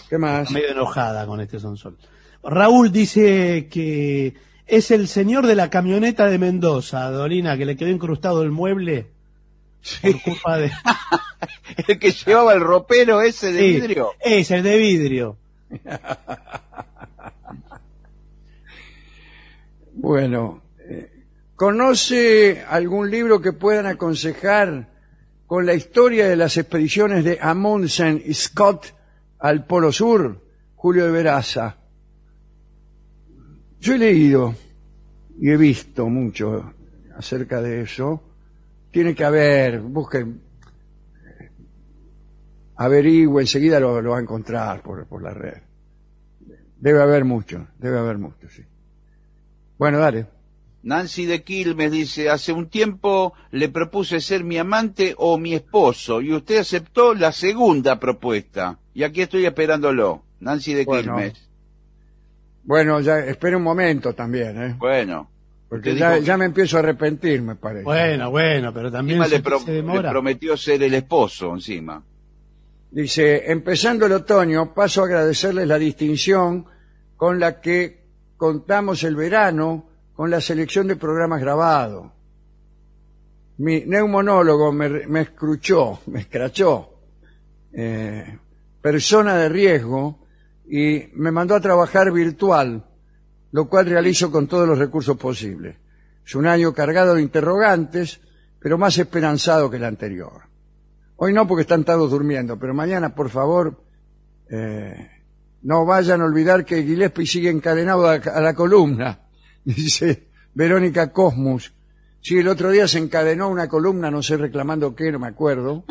¿Qué más? medio enojada con este Sonsol. Raúl dice que es el señor de la camioneta de Mendoza, Dolina, que le quedó incrustado el mueble por culpa de... El que llevaba el ropero ese de Sí, vidrio. Es el de vidrio. Bueno, eh, ¿conoce algún libro que puedan aconsejar con la historia de las expediciones de Amundsen y Scott al Polo Sur? Julio de Veraza. Yo he leído y he visto mucho acerca de eso. Tiene que haber, busquen, averigüe, enseguida lo, lo va a encontrar por, por la red. Debe haber mucho, debe haber mucho, sí. Bueno, dale. Nancy de Quilmes dice, hace un tiempo le propuse ser mi amante o mi esposo y usted aceptó la segunda propuesta. Y aquí estoy esperándolo. Nancy de Bueno. Quilmes. Bueno, ya espera un momento también, ¿eh? Bueno. Porque ya, dijo- ya me empiezo a arrepentir, me parece. Bueno, bueno, pero también Encima se, le, pro- se le demora. prometió ser el esposo encima. Dice, empezando el otoño, paso a agradecerles la distinción con la que contamos el verano con la selección de programas grabados. Mi neumonólogo me, me escruchó, me escrachó, eh, persona de riesgo, y me mandó a trabajar virtual, lo cual realizo con todos los recursos posibles. Es un año cargado de interrogantes, pero más esperanzado que el anterior. Hoy no porque están todos durmiendo, pero mañana, por favor, eh, no vayan a olvidar que Gillespie sigue encadenado a, a la columna, dice Verónica Cosmus. Sí, el otro día se encadenó una columna, no sé reclamando qué, no me acuerdo.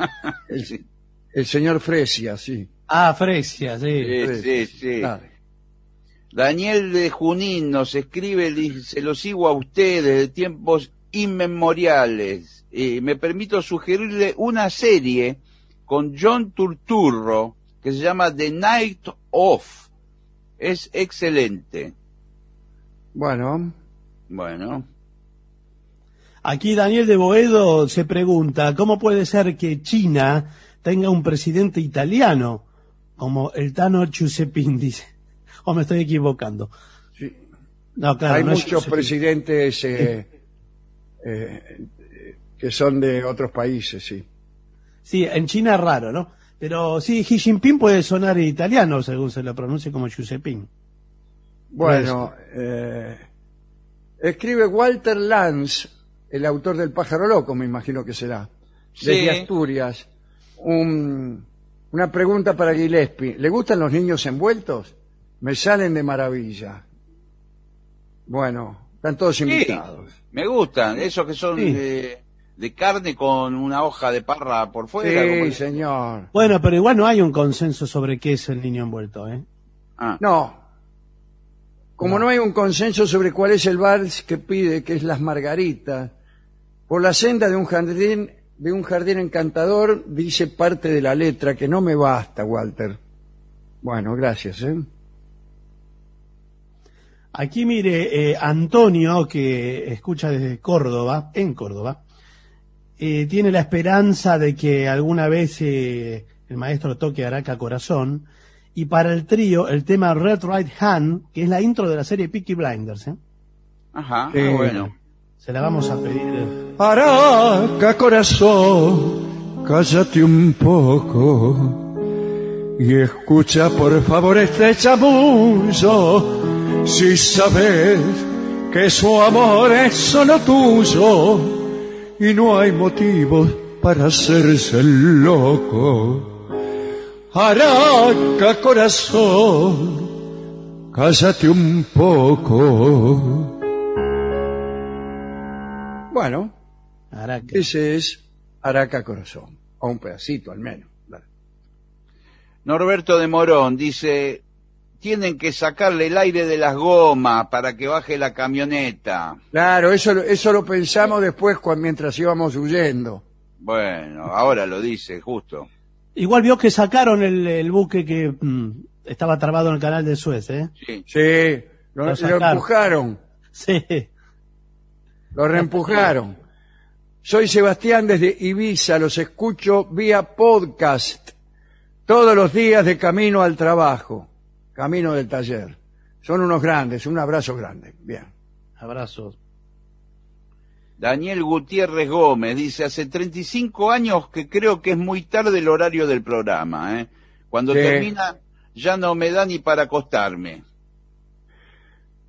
El, el señor Fresia, sí. Ah, Fresia, sí. sí, sí, sí. Daniel de Junín nos escribe, dice, lo sigo a usted desde tiempos inmemoriales. Eh, me permito sugerirle una serie con John Turturro que se llama The Night Of. Es excelente. Bueno, Bueno, Aquí Daniel de Boedo se pregunta, ¿cómo puede ser que China tenga un presidente italiano como el Tano Giuseppin dice? ¿O me estoy equivocando? sí. No, claro, hay no muchos presidentes eh, eh, que son de otros países, sí. Sí, en China es raro, ¿no? Pero sí, Xi Jinping puede sonar italiano según se lo pronuncie como Giuseppin. Bueno, eh, escribe Walter Lance, el autor del pájaro loco, me imagino que será, desde Sí. Asturias. Un- una pregunta para Gillespie. ¿Le gustan los niños envueltos? Me salen de maravilla. Bueno, están todos Sí, invitados. me gustan, esos que son Sí. de, de carne con una hoja de parra por fuera. Sí, como el- señor. Bueno, pero igual no hay un consenso sobre qué es el niño envuelto, ¿eh? Ah, No. Como no. hay un consenso sobre cuál es el vals que pide, que es las margaritas, por la senda de un jardín, de un jardín encantador, dice parte de la letra, que no me basta, Walter. Bueno, gracias, ¿eh? Aquí mire, eh, Antonio, que escucha desde Córdoba, en Córdoba, eh, tiene la esperanza de que alguna vez eh, el maestro toque Araca Corazón, y para el trío el tema Red Right Hand, que es la intro de la serie Peaky Blinders, ¿eh? ajá, ah, bueno. Se la vamos a pedir. Araca, corazón, cállate un poco y escucha por favor este chamullo. Si sabes que su amor es solo tuyo y no hay motivos para hacerse el loco. Araca, corazón, cállate un poco. Bueno, Araca. ese es Araca Corazón, o un pedacito al menos. Vale. Norberto de Morón dice, tienen que sacarle el aire de las gomas para que baje la camioneta. Claro, eso, lo- eso lo pensamos después cuando, mientras íbamos huyendo. Bueno, ahora lo dice, justo. Igual vio que sacaron el, el buque que mm, estaba trabado en el canal de Suez, ¿eh? Sí. Sí, lo, Lo empujaron, Sí. Lo reempujaron. Soy Sebastián desde Ibiza, los escucho vía podcast todos los días de camino al trabajo, camino del taller. Son unos grandes, un abrazo grande. Bien. Abrazos. Daniel Gutiérrez Gómez dice, hace 35 años que creo que es muy tarde el horario del programa. ¿eh? Cuando Sí. termina ya no me da ni para acostarme.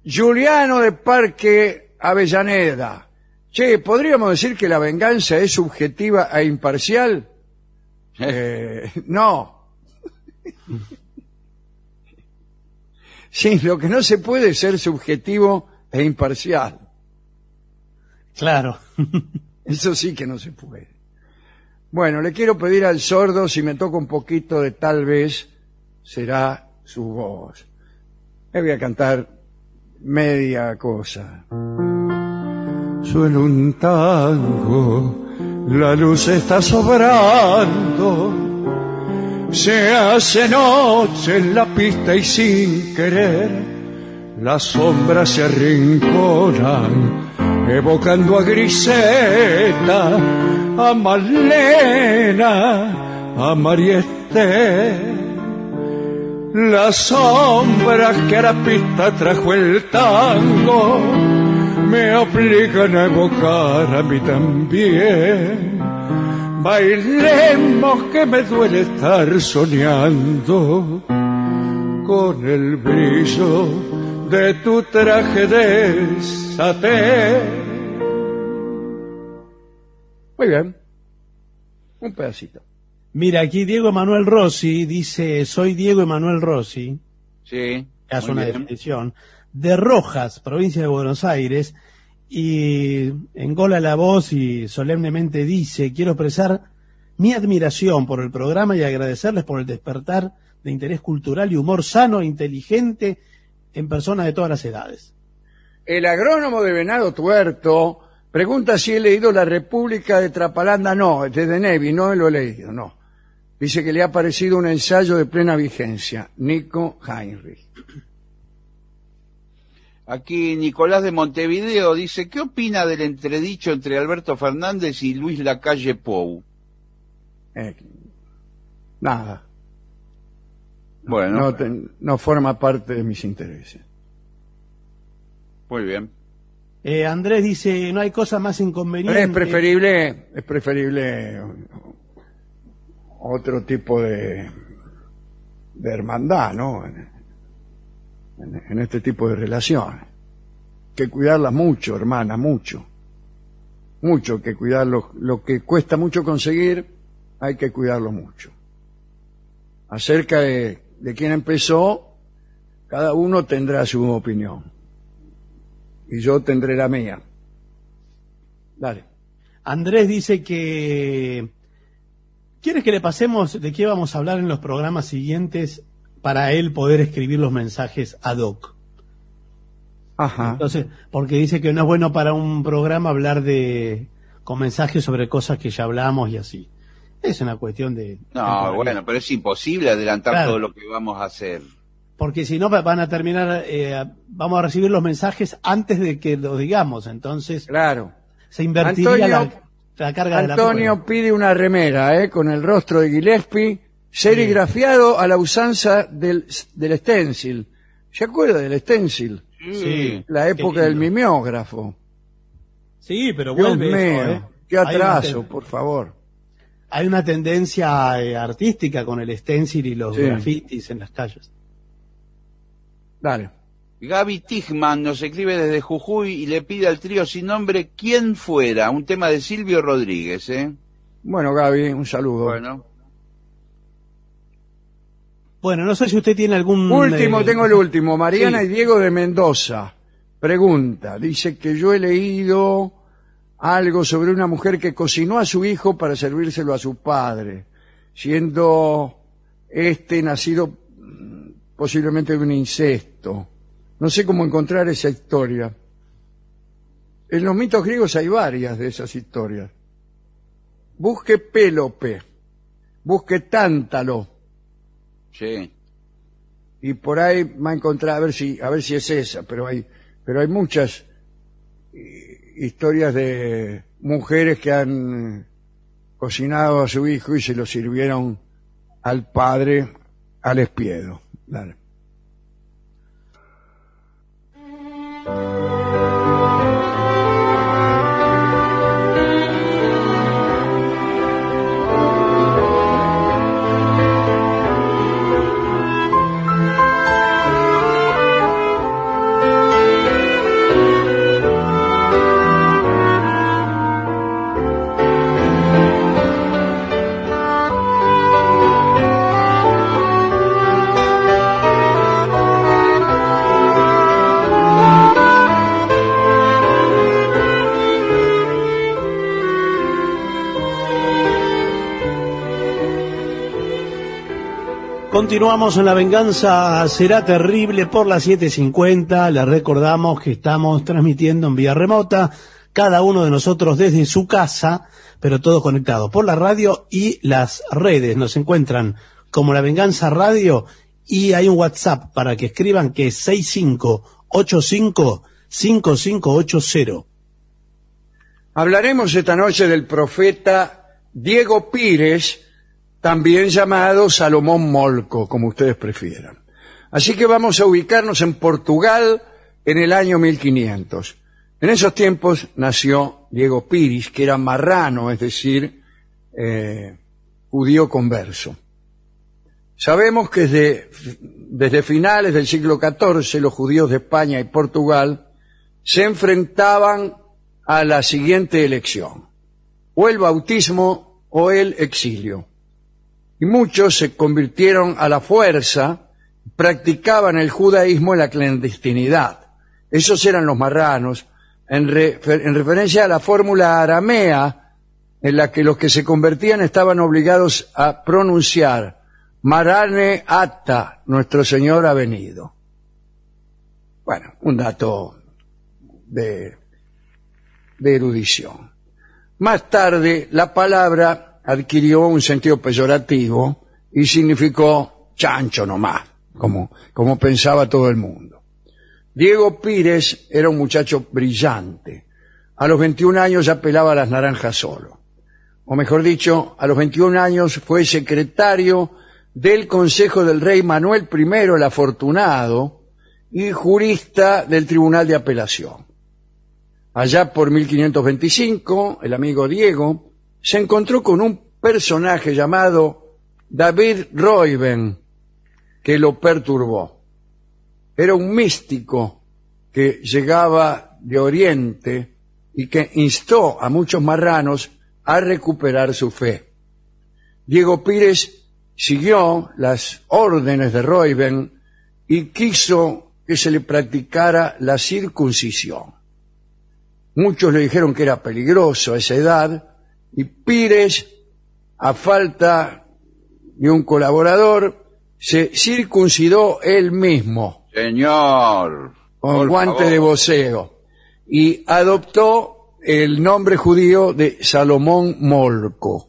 Juliano de Parque Avellaneda. Che, ¿podríamos decir que la venganza es subjetiva e imparcial? Eh, no. Sí, lo que no se puede es ser subjetivo e imparcial. Claro. Eso sí que no se puede. Bueno, le quiero pedir al sordo si me toca un poquito de tal vez será su voz. Le voy a cantar media cosa. Suena un tango, la luz está sobrando. Se hace noche en la pista y sin querer las sombras se arrinconan, evocando a Griseta, a Malena, a María Esther. Las sombras que a la pista trajo el tango me obligan a evocar a mí también. Bailemos que me duele estar soñando con el brillo de tu traje de satén. Muy bien. Un pedacito. Mira, aquí Diego Emanuel Rossi dice, soy Diego Emanuel Rossi, Sí. hace una bien. definición, de Rojas, provincia de Buenos Aires, y engola la voz y solemnemente dice, quiero expresar mi admiración por el programa y agradecerles por el despertar de interés cultural y humor sano e inteligente en personas de todas las edades. El agrónomo de Venado Tuerto pregunta si he leído La República de Trapalanda. No, es de Nevi, no lo he leído, no. Dice que le ha parecido un ensayo de plena vigencia. Nico Heinrich. Aquí Nicolás de Montevideo dice, ¿qué opina del entredicho entre Alberto Fernández y Luis Lacalle Pou? Eh, nada. Bueno, No, te- no forma parte de mis intereses. muy bien. Eh, Andrés dice, no hay cosa más inconveniente. Es preferible, es preferible otro tipo de, de hermandad, ¿no? En, este tipo de relaciones. Que cuidarlas mucho, hermana, mucho. Mucho que cuidarlo. Lo que cuesta mucho conseguir, hay que cuidarlo mucho. Acerca de, de quién empezó, cada uno tendrá su opinión. Y yo tendré la mía. Dale. Andrés dice que... ¿Quieres que le pasemos de qué vamos a hablar en los programas siguientes para él poder escribir los mensajes ad hoc? Ajá. Entonces, porque dice que no es bueno para un programa hablar de con mensajes sobre cosas que ya hablamos y así. Es una cuestión de... No, bueno, pero es imposible adelantar Claro. todo lo que vamos a hacer. Porque si no va- van a terminar, eh, vamos a recibir los mensajes antes de que los digamos, entonces Claro. se invertiría la, Antonio- la carga de la Antonio pide una remera, ¿eh? Con el rostro de Gillespie, serigrafiado a la usanza del, del stencil. ¿Se acuerda del stencil? Sí. La época del mimeógrafo. Sí, pero Dios vuelve mío, eso, ¿eh? qué atraso, por favor. Hay una tendencia eh, artística con el stencil y los Sí. grafitis en las calles. Dale. Gaby Tigman nos escribe desde Jujuy y le pide al trío sin nombre quién fuera, un tema de Silvio Rodríguez, ¿eh? Bueno, Gaby, un saludo. Bueno, Bueno, no sé si usted tiene algún... Último, eh, tengo el último. Mariana sí. y Diego de Mendoza. Pregunta, dice que yo he leído algo sobre una mujer que cocinó a su hijo para servírselo a su padre, siendo este nacido mm, posiblemente de un incesto. No sé cómo encontrar esa historia. En los mitos griegos hay varias de esas historias. Busque Pélope, busque Tántalo, sí. y por ahí va a encontrar a ver si a ver si es esa pero hay pero hay muchas eh, historias de mujeres que han cocinado a su hijo y se lo sirvieron al padre al espiedo Dale. Continuamos en La Venganza Será Terrible por las 7.50. Les recordamos que estamos transmitiendo en vía remota, cada uno de nosotros desde su casa, pero todos conectados por la radio y las redes. Nos encuentran como La Venganza Radio y hay un WhatsApp para que escriban que es 65855580. hablaremos esta noche del profeta Diego Pires también llamado Salomón Molco, como ustedes prefieran. Así que vamos a ubicarnos en Portugal en el año 1500. En esos tiempos nació Diego Piris, que era marrano, es decir, eh, judío converso. Sabemos que desde, desde finales del siglo XIV los judíos de España y Portugal se enfrentaban a la siguiente elección, o el bautismo o el exilio y muchos se convirtieron a la fuerza, practicaban el judaísmo en la clandestinidad. Esos eran los marranos, en, refer- en referencia a la fórmula aramea en la que los que se convertían estaban obligados a pronunciar Marane Atta, nuestro Señor ha venido. Bueno, un dato de erudición. Más tarde, la palabra adquirió un sentido peyorativo y significó chancho nomás, como, como pensaba todo el mundo. Diego Pires era un muchacho brillante. A los 21 años ya pelaba las naranjas solo. O mejor dicho, a los 21 años fue secretario del Consejo del Rey Manuel I el Afortunado y jurista del Tribunal de Apelación. Allá por 1525, el amigo Diego se encontró con un personaje llamado David Roiben, que lo perturbó. Era un místico que llegaba de Oriente y que instó a muchos marranos a recuperar su fe. Diego Pires siguió las órdenes de Roiben y quiso que se le practicara la circuncisión. Muchos le dijeron que era peligroso a esa edad y Pires, a falta de un colaborador, se circuncidó él mismo Señor. con por guante favor. de voceo y adoptó el nombre judío de Salomón Molco.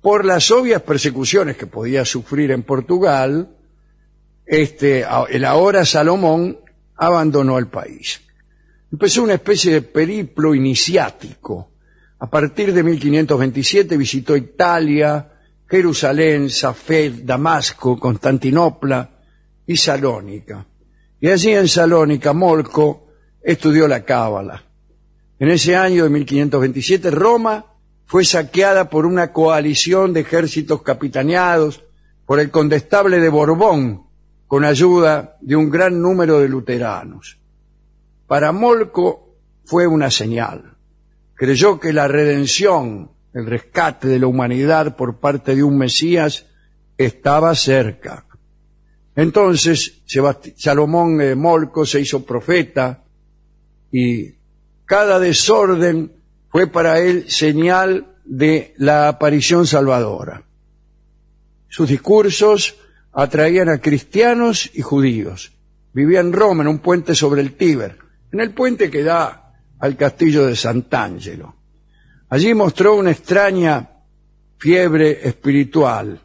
Por las obvias persecuciones que podía sufrir en Portugal, este, el ahora Salomón abandonó el país. Empezó una especie de periplo iniciático. A partir de 1527 visitó Italia, Jerusalén, Safed, Damasco, Constantinopla y Salónica. Y allí en Salónica, Molco estudió la Cábala. En ese año de 1527, Roma fue saqueada por una coalición de ejércitos capitaneados por el condestable de Borbón, con ayuda de un gran número de luteranos. Para Molco fue una señal. Creyó que la redención, el rescate de la humanidad por parte de un Mesías, estaba cerca. Entonces, Salomón eh, Molco se hizo profeta y cada desorden fue para él señal de la aparición salvadora. Sus discursos atraían a cristianos y judíos. Vivía en Roma, en un puente sobre el Tíber, en el puente que da al castillo de Sant'Angelo. Allí mostró una extraña fiebre espiritual.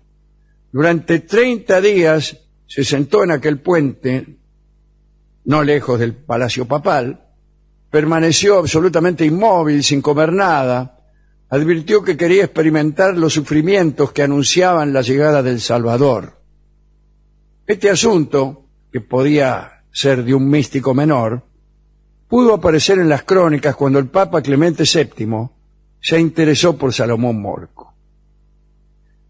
Durante 30 días se sentó en aquel puente, no lejos del palacio papal, permaneció absolutamente inmóvil, sin comer nada, advirtió que quería experimentar los sufrimientos que anunciaban la llegada del Salvador. Este asunto, que podía ser de un místico menor, pudo aparecer en las crónicas cuando el Papa Clemente VII se interesó por Salomón Morco.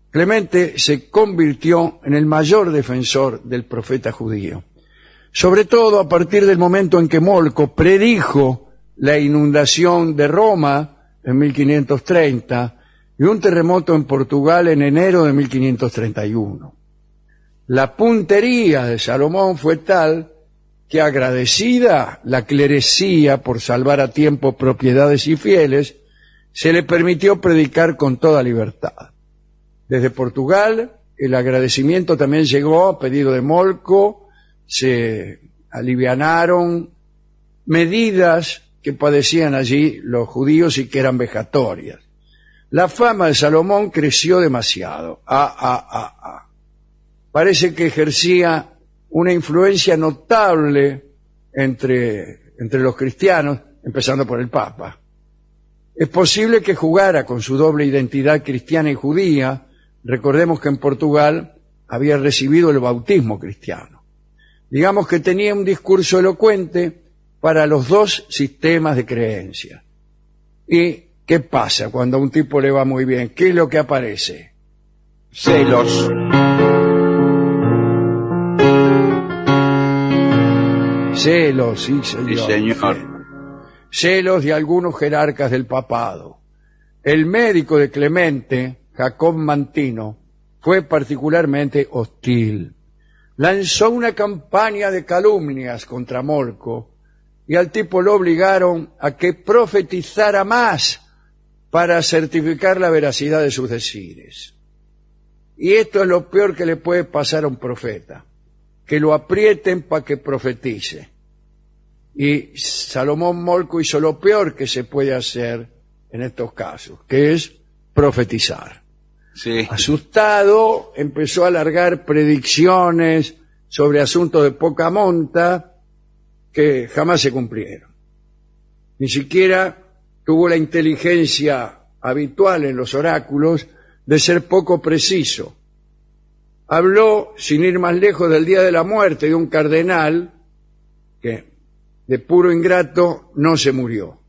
Clemente se convirtió en el mayor defensor del profeta judío, sobre todo a partir del momento en que Molco predijo la inundación de Roma en 1530 y un terremoto en Portugal en enero de 1531. La puntería de Salomón fue tal que agradecida la clerecía por salvar a tiempo propiedades y fieles, se le permitió predicar con toda libertad. Desde Portugal, el agradecimiento también llegó a pedido de Molco, se alivianaron medidas que padecían allí los judíos y que eran vejatorias. La fama de Salomón creció demasiado. Ah, ah, ah, ah. Parece que ejercía una influencia notable entre, entre los cristianos, empezando por el Papa. Es posible que jugara con su doble identidad cristiana y judía. Recordemos que en Portugal había recibido el bautismo cristiano. Digamos que tenía un discurso elocuente para los dos sistemas de creencia. ¿Y qué pasa cuando a un tipo le va muy bien? ¿Qué es lo que aparece? Celos. Celos, sí, señor. Sí, señor. Celos de algunos jerarcas del papado. El médico de Clemente, Jacob Mantino, fue particularmente hostil. Lanzó una campaña de calumnias contra Molco y al tipo lo obligaron a que profetizara más para certificar la veracidad de sus decires. Y esto es lo peor que le puede pasar a un profeta, que lo aprieten para que profetice. Y Salomón Molco hizo lo peor que se puede hacer en estos casos, que es profetizar. Sí. Asustado, empezó a alargar predicciones sobre asuntos de poca monta que jamás se cumplieron. Ni siquiera tuvo la inteligencia habitual en los oráculos de ser poco preciso. Habló, sin ir más lejos, del día de la muerte de un cardenal que, de puro ingrato, no se murió.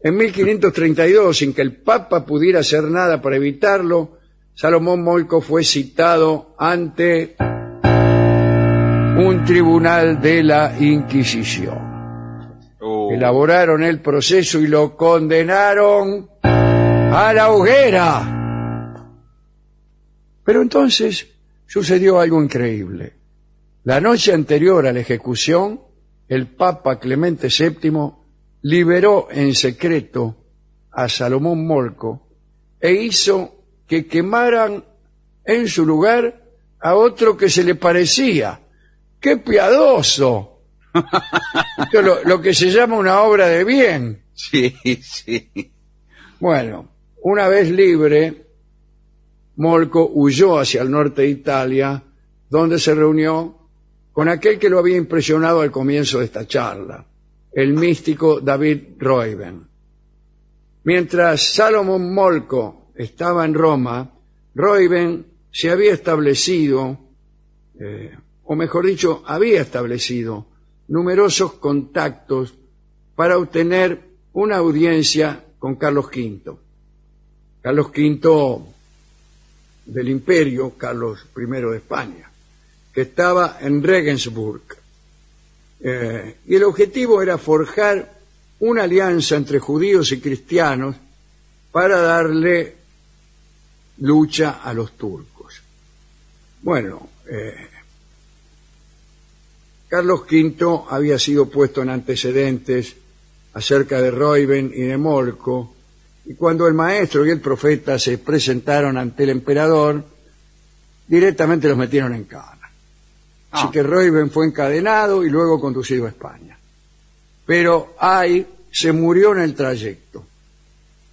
En 1532, sin que el Papa pudiera hacer nada para evitarlo, Salomón Molco fue citado ante un tribunal de la Inquisición. Oh. Elaboraron el proceso y lo condenaron a la hoguera. Pero entonces sucedió algo increíble. La noche anterior a la ejecución, el Papa Clemente VII liberó en secreto a Salomón Molco e hizo que quemaran en su lugar a otro que se le parecía. ¡Qué piadoso! Esto es lo, lo que se llama una obra de bien. Sí, sí. Bueno, una vez libre, Molco huyó hacia el norte de Italia, donde se reunió con aquel que lo había impresionado al comienzo de esta charla, el místico David Roiben. Mientras Salomón Molco estaba en Roma, Roiben se había establecido, eh, o mejor dicho, había establecido numerosos contactos para obtener una audiencia con Carlos V. Carlos V del imperio, Carlos I de España, que estaba en Regensburg. Eh, y el objetivo era forjar una alianza entre judíos y cristianos para darle lucha a los turcos. Bueno, eh, Carlos V había sido puesto en antecedentes acerca de Reuben y de Molco, y cuando el maestro y el profeta se presentaron ante el emperador, directamente los metieron en cana. Así Ah. que Reuben fue encadenado y luego conducido a España. Pero Ay se murió en el trayecto.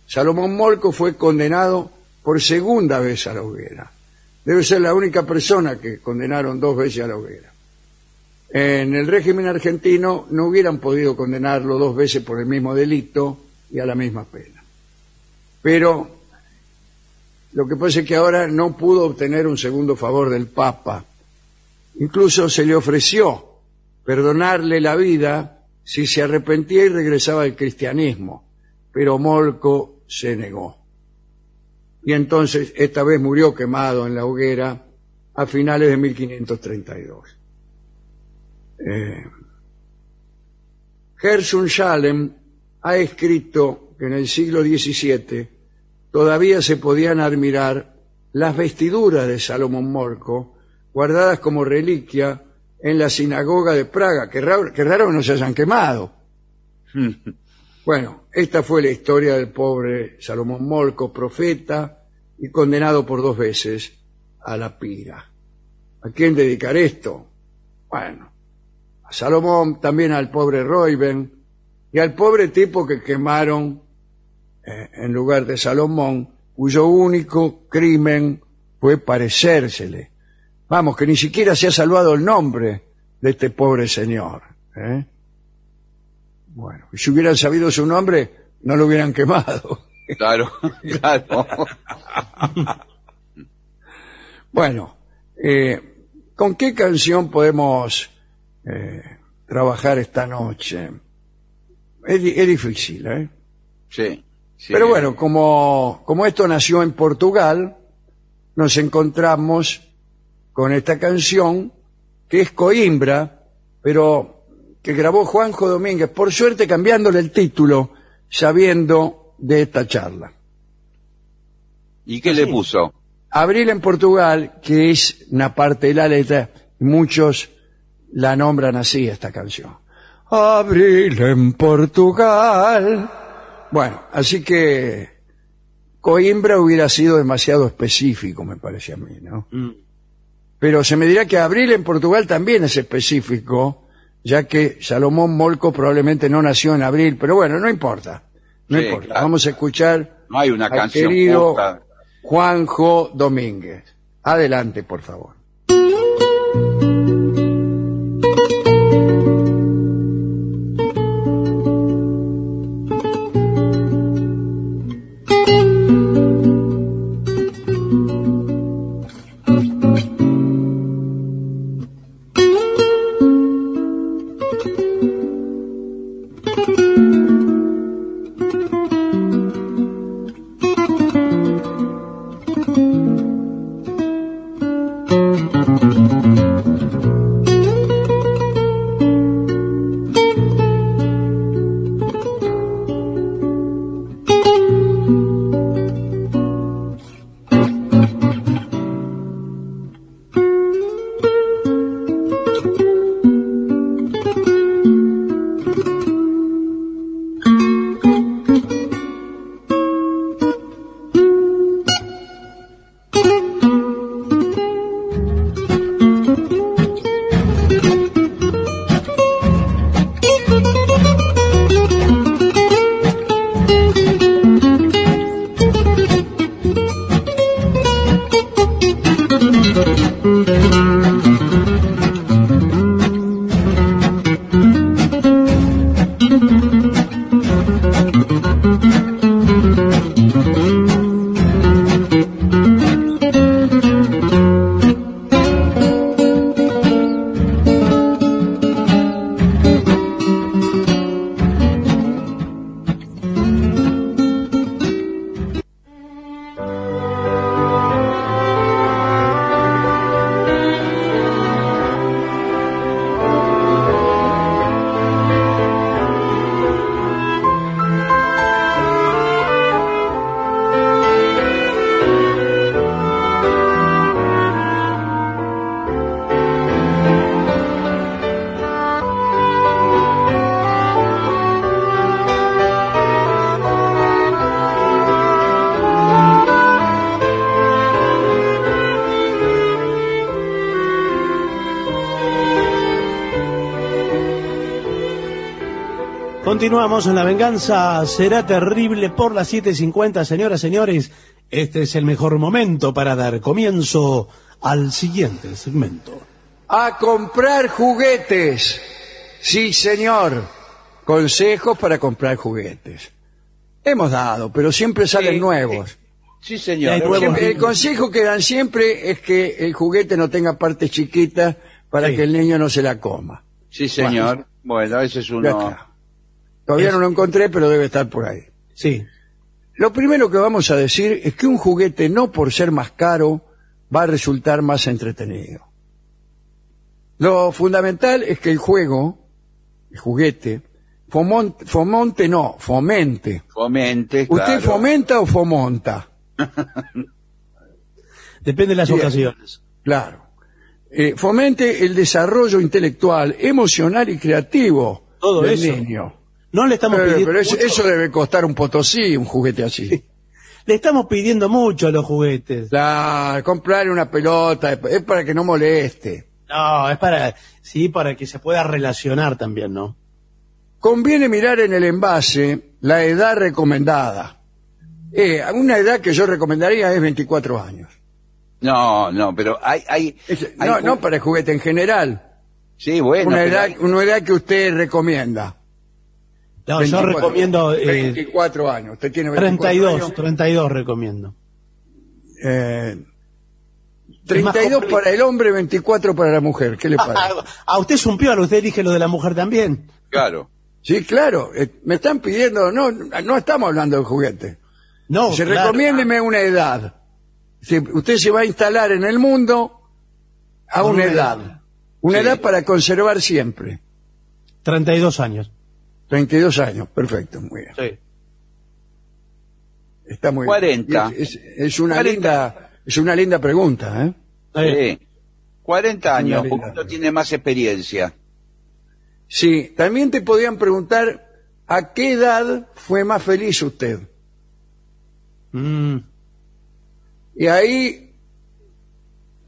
Salomón Molco fue condenado por segunda vez a la hoguera. Debe ser la única persona que condenaron dos veces a la hoguera. En el régimen argentino no hubieran podido condenarlo dos veces por el mismo delito y a la misma pena. Pero lo que pasa es que ahora no pudo obtener un segundo favor del Papa. Incluso se le ofreció perdonarle la vida si se arrepentía y regresaba al cristianismo, pero Molco se negó. Y entonces esta vez murió quemado en la hoguera a finales de 1532. Eh, Gerson Schalem ha escrito que en el siglo XVII todavía se podían admirar las vestiduras de Salomón Molco guardadas como reliquia en la sinagoga de Praga. Qué raro, qué raro que no se hayan quemado. Bueno, esta fue la historia del pobre Salomón Molco, profeta y condenado por dos veces a la pira. ¿A quién dedicar esto? Bueno, a Salomón, también al pobre Reuben y al pobre tipo que quemaron en lugar de Salomón, cuyo único crimen fue parecérsele. Vamos, que ni siquiera se ha salvado el nombre de este pobre señor. ¿eh? Bueno, si hubieran sabido su nombre, no lo hubieran quemado. Claro, claro. Bueno, eh, ¿con qué canción podemos eh, trabajar esta noche? Es, es difícil, ¿eh? Sí. Sí. Pero bueno, como, como esto nació en Portugal, nos encontramos con esta canción que es Coimbra, pero que grabó Juanjo Domínguez, por suerte cambiándole el título, sabiendo de esta charla. ¿Y qué le puso? Abril en Portugal, que es una parte de la letra, muchos la nombran así esta canción. Abril en Portugal. Bueno, así que Coimbra hubiera sido demasiado específico, me parece a mí, ¿no? Mm. Pero se me dirá que abril en Portugal también es específico, ya que Salomón Molco probablemente no nació en abril, pero bueno, no importa. No Sí, importa. claro. Vamos a escuchar No hay una al canción querido justa. Juanjo Domínguez. Adelante, por favor. Continuamos en La Venganza Será Terrible por las 7.50. Señoras, señores, este es el mejor momento para dar comienzo al siguiente segmento. A comprar juguetes. Sí, señor. Consejos para comprar juguetes. Hemos dado, pero siempre salen Sí, nuevos. Sí, señor. Hay nuevos Siempre- el consejo que dan siempre es que el juguete no tenga partes chiquitas para Sí. que el niño no se la coma. Sí, señor. Bueno, ese es Ya uno. Todavía Es- no lo encontré, pero debe estar por ahí. Sí, Lo primero que vamos a decir es que un juguete no por ser más caro va a resultar más entretenido. Lo fundamental es que el juego, el juguete, fomonte, fomonte no, fomente. Fomente. ¿Usted claro. fomenta o fomonta? depende de las ocasiones. Claro. Eh, fomente el desarrollo intelectual, emocional y creativo Todo del eso. niño. No le estamos pidiendo pero eso, mucho. eso debe costar un potosí, un juguete así. Le estamos pidiendo mucho a los juguetes. La, comprarle una pelota es para que no moleste. No, es para, sí, para que se pueda relacionar también, ¿no? Conviene mirar en el envase la edad recomendada. Eh, una edad que yo recomendaría es 24 años. No, no, pero hay. hay, Es- hay no, no para el juguete en general. Sí, bueno. una, pero edad, hay- una edad que usted recomienda. No, yo 24, recomiendo eh, 24 años. Usted tiene 24 32, años. 32 recomiendo. Eh, Es más 32 compli- para el hombre, 24 para la mujer. ¿Qué le parece? A usted es un piola, usted dije lo de la mujer también. Claro. Sí, claro. eh, me están pidiendo, no, no estamos hablando de juguete. No, Se claro. recomiéndeme una edad. Si usted se va a instalar en el mundo a una una edad. edad. Una Sí. edad para conservar siempre. 32 años. 32 años, perfecto, muy bien. Sí. Está muy 40. bien. Es, es- es una 40. linda, es una linda pregunta, ¿eh? Sí. 40 años, Una porque linda. uno tiene más experiencia. Sí, también te podían preguntar a qué edad fue más feliz usted. Mm, Y ahí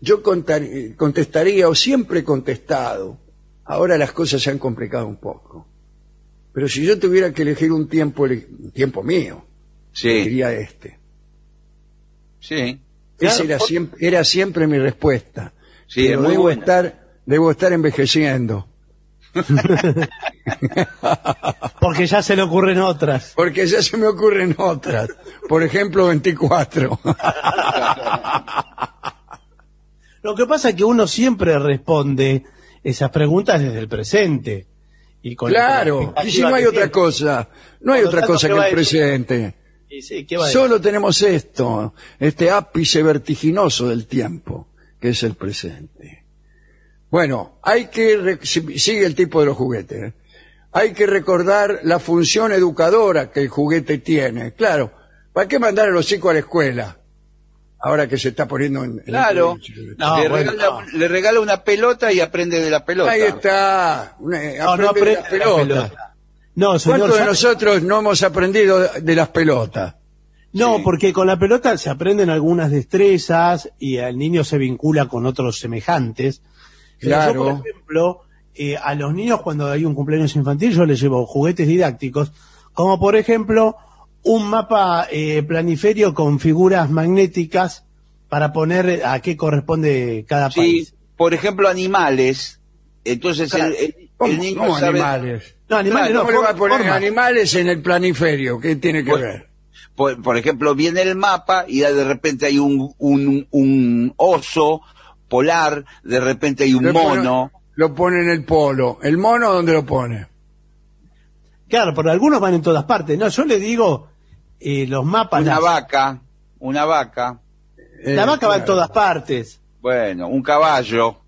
yo contar- contestaría, o siempre he contestado, ahora las cosas se han complicado un poco, pero si yo tuviera que elegir un tiempo, un tiempo mío, Sí, diría este. sí. Esa Claro, era siempre, era siempre mi respuesta. Sí, Pero es muy debo buena. estar, debo estar envejeciendo, porque ya se le ocurren otras. porque ya se me ocurren otras. Por ejemplo, 24. Lo que pasa es que uno siempre responde esas preguntas desde el presente. Y con claro, la y si no hay otra cosa, no hay otra cosa ¿qué que el presente. tiene. Y sí, ¿qué va a decir? Solo tenemos esto, este ápice vertiginoso del tiempo, que es el presente. Bueno, hay que, re- sigue el tipo de los juguetes, ¿eh? hay que recordar la función educadora que el juguete tiene. Claro, ¿para qué mandar a los chicos a la escuela? Ahora que se está poniendo en... en Claro. No, le, bueno, regala, le regala una pelota y aprende de la pelota. Ahí está, una- No, no aprende de aprende la de la pelota. No, señor. ¿Cuántos de nosotros no hemos aprendido de las pelotas? No, Sí. porque con la pelota se aprenden algunas destrezas y el niño se vincula con otros semejantes. Pero Claro. Yo, por ejemplo, eh, a los niños cuando hay un cumpleaños infantil yo les llevo juguetes didácticos, como por ejemplo un mapa eh, planiferio con figuras magnéticas para poner a qué corresponde cada Sí, país. por ejemplo, animales. Entonces el, el- ¿Cómo, el niño cómo sabe, animales? No, animales ¿Cómo no, le va a poner forma. animales en el planiferio? ¿Qué tiene que ver? por, por ejemplo, viene el mapa y de repente hay un, un, un oso polar, de repente hay un mono. lo pone en el polo. ¿El mono dónde lo pone? Claro, pero algunos van en todas partes. No, yo le digo eh, los mapas. Una las- vaca, una vaca, Eh, la vaca va en todas partes. bueno, un caballo.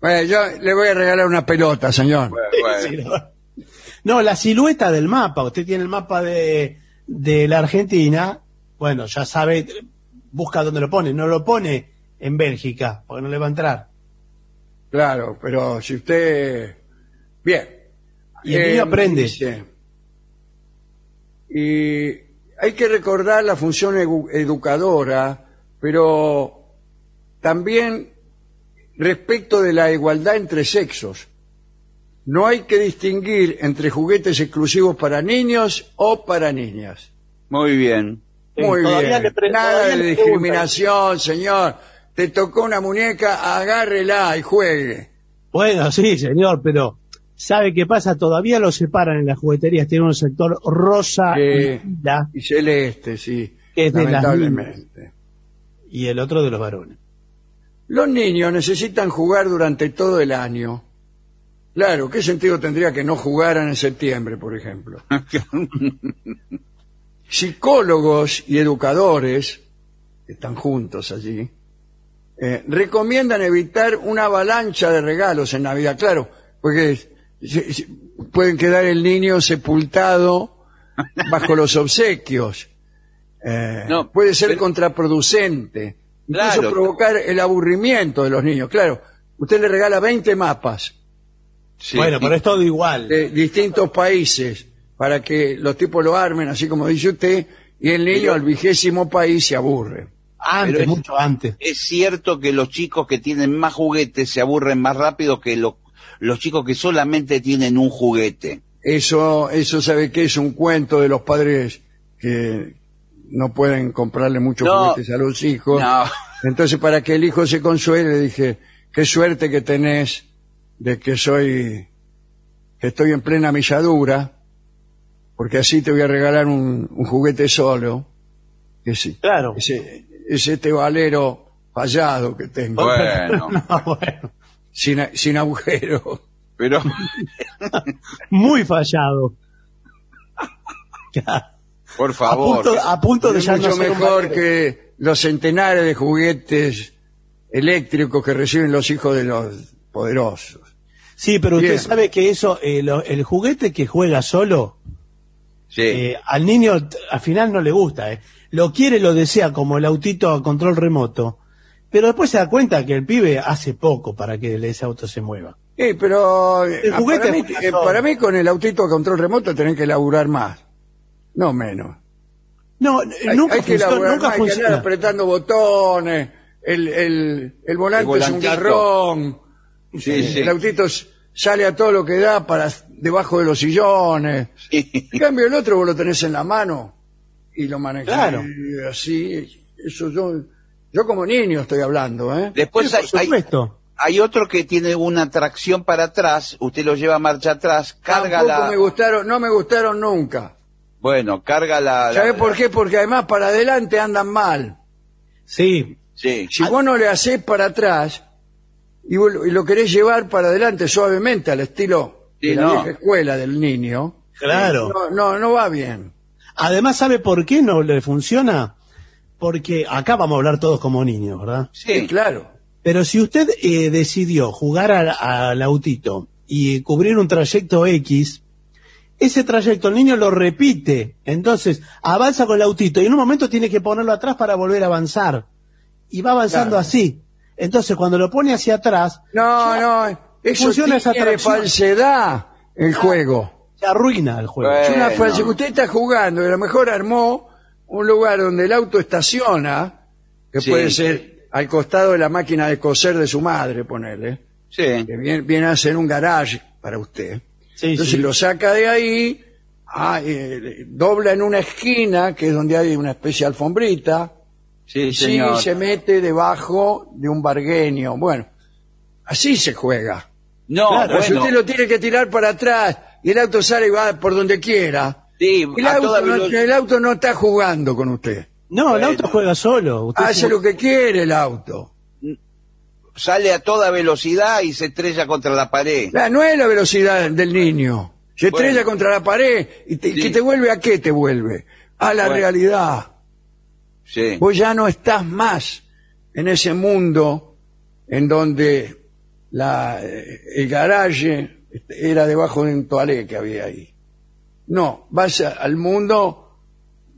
Bueno, yo le voy a regalar una pelota, señor. Bueno, bueno. Sí, no. No, la silueta del mapa. Usted tiene el mapa de, de la Argentina. Bueno, ya sabe, busca dónde lo pone. No lo pone en Bélgica, porque no le va a entrar. Claro, pero si usted... Bien. Y el niño aprende. dice, y hay que recordar la función edu- educadora, pero también respecto de la igualdad entre sexos. No hay que distinguir entre juguetes exclusivos para niños o para niñas. Muy bien. Muy bien. Nada de discriminación, señor. Te tocó una muñeca, agárrela y juegue. Bueno, sí, señor, pero ¿sabe qué pasa? Todavía lo separan en las jugueterías. Tiene un sector rosa y celeste, sí. Es de las lamentablemente. y el otro de los varones. Los niños necesitan jugar durante todo el año. Claro, ¿qué sentido tendría que no jugaran en septiembre, por ejemplo? Psicólogos y educadores, que están juntos allí, eh, recomiendan evitar una avalancha de regalos en Navidad, claro, porque se- se- pueden quedar el niño sepultado bajo los obsequios. Eh, No, puede ser pero- contraproducente, incluso Claro. provocar el aburrimiento de los niños. Claro, usted le regala 20 mapas Sí, bueno, pero es todo igual. de distintos países para que los tipos lo armen, así como dice usted, y el niño Pero- al vigésimo país se aburre. antes, es- mucho antes. es cierto que los chicos que tienen más juguetes se aburren más rápido que lo- los chicos que solamente tienen un juguete. Eso, eso sabe que es un cuento de los padres que no pueden comprarle muchos No. juguetes a los hijos. No. Entonces, para que el hijo se consuele, le dije, qué suerte que tenés de que soy, que estoy en plena milladura, porque así te voy a regalar un, un juguete solo, que sí, Claro. ese, es este valero fallado que tengo, Bueno, No, bueno, sin, a- sin agujero. pero muy fallado. por A favor. punto, a punto de Es mucho un mejor que los centenares de juguetes eléctricos que reciben los hijos de los poderosos. Sí, pero Bien. usted sabe que eso, eh, lo- el juguete que juega solo, Sí. eh, al niño al final no le gusta. eh. Lo quiere, lo desea, como el autito a control remoto. Pero después se da cuenta que el pibe hace poco para que ese auto se mueva. Sí, pero eh, juguete para, mí, eh, para mí con el autito a control remoto tenés que laburar más, no menos. No, Hay, nunca hay que funciona. laburar Nunca más, hay que andar apretando botones, el, el, el volante El es un garrón, Sí, el, sí. el autito sale a todo lo que da para debajo de los sillones. Sí. En cambio el otro vos lo tenés en la mano y lo manejás Claro. así. Eso yo, yo como niño estoy hablando, ¿eh? Después Sí, hay, por hay- supuesto. hay otro que tiene una tracción para atrás, usted lo lleva a marcha atrás, carga Tampoco la... me gustaron, no me gustaron nunca. Bueno, carga la... ¿Sabés la- por qué? Porque además para adelante andan mal. Sí. Sí. Si vos no le hacés para atrás y, vos lo- y lo querés llevar para adelante suavemente al estilo Sí, de la no. vieja escuela del niño, Claro. no, no, no va bien. Además, ¿sabe por qué no le funciona? Porque acá vamos a hablar todos como niños, ¿verdad? Sí, claro. Pero si usted eh, decidió jugar al, al autito y cubrir un trayecto X, ese trayecto el niño lo repite. Entonces, avanza con el autito y en un momento tiene que ponerlo atrás para volver a avanzar. Y va avanzando Claro. así. Entonces, cuando lo pone hacia atrás, No, no, eso funciona esa falsedad el juego. se arruina el juego. Bueno. Es una falsedad. Usted está jugando y a lo mejor armó un lugar donde el auto estaciona, que Sí. puede ser al costado de la máquina de coser de su madre, ponerle, Sí. que viene, viene a ser un garage para usted. Sí, Entonces sí. lo saca de ahí, ah, eh, dobla en una esquina, que es donde hay una especie de alfombrita, Sí, y señor. se mete debajo de un bargueño. Bueno, así se juega. No, Claro, si bueno. usted lo tiene que tirar para atrás y el auto sale y va por donde quiera, Sí, el a auto, toda no, velo- el auto no está jugando con usted. No, el auto juega solo. Usted Hace lo que quiere el auto. sale a toda velocidad y se estrella contra la pared. La- no es la velocidad del niño. Se estrella Bueno. contra la pared y te, Sí. ¿qué te vuelve a qué te vuelve? A la Bueno. realidad. Sí. Vos ya no estás más en ese mundo en donde la, eh, el garaje era debajo de un toalé que había ahí. No, vas a- al mundo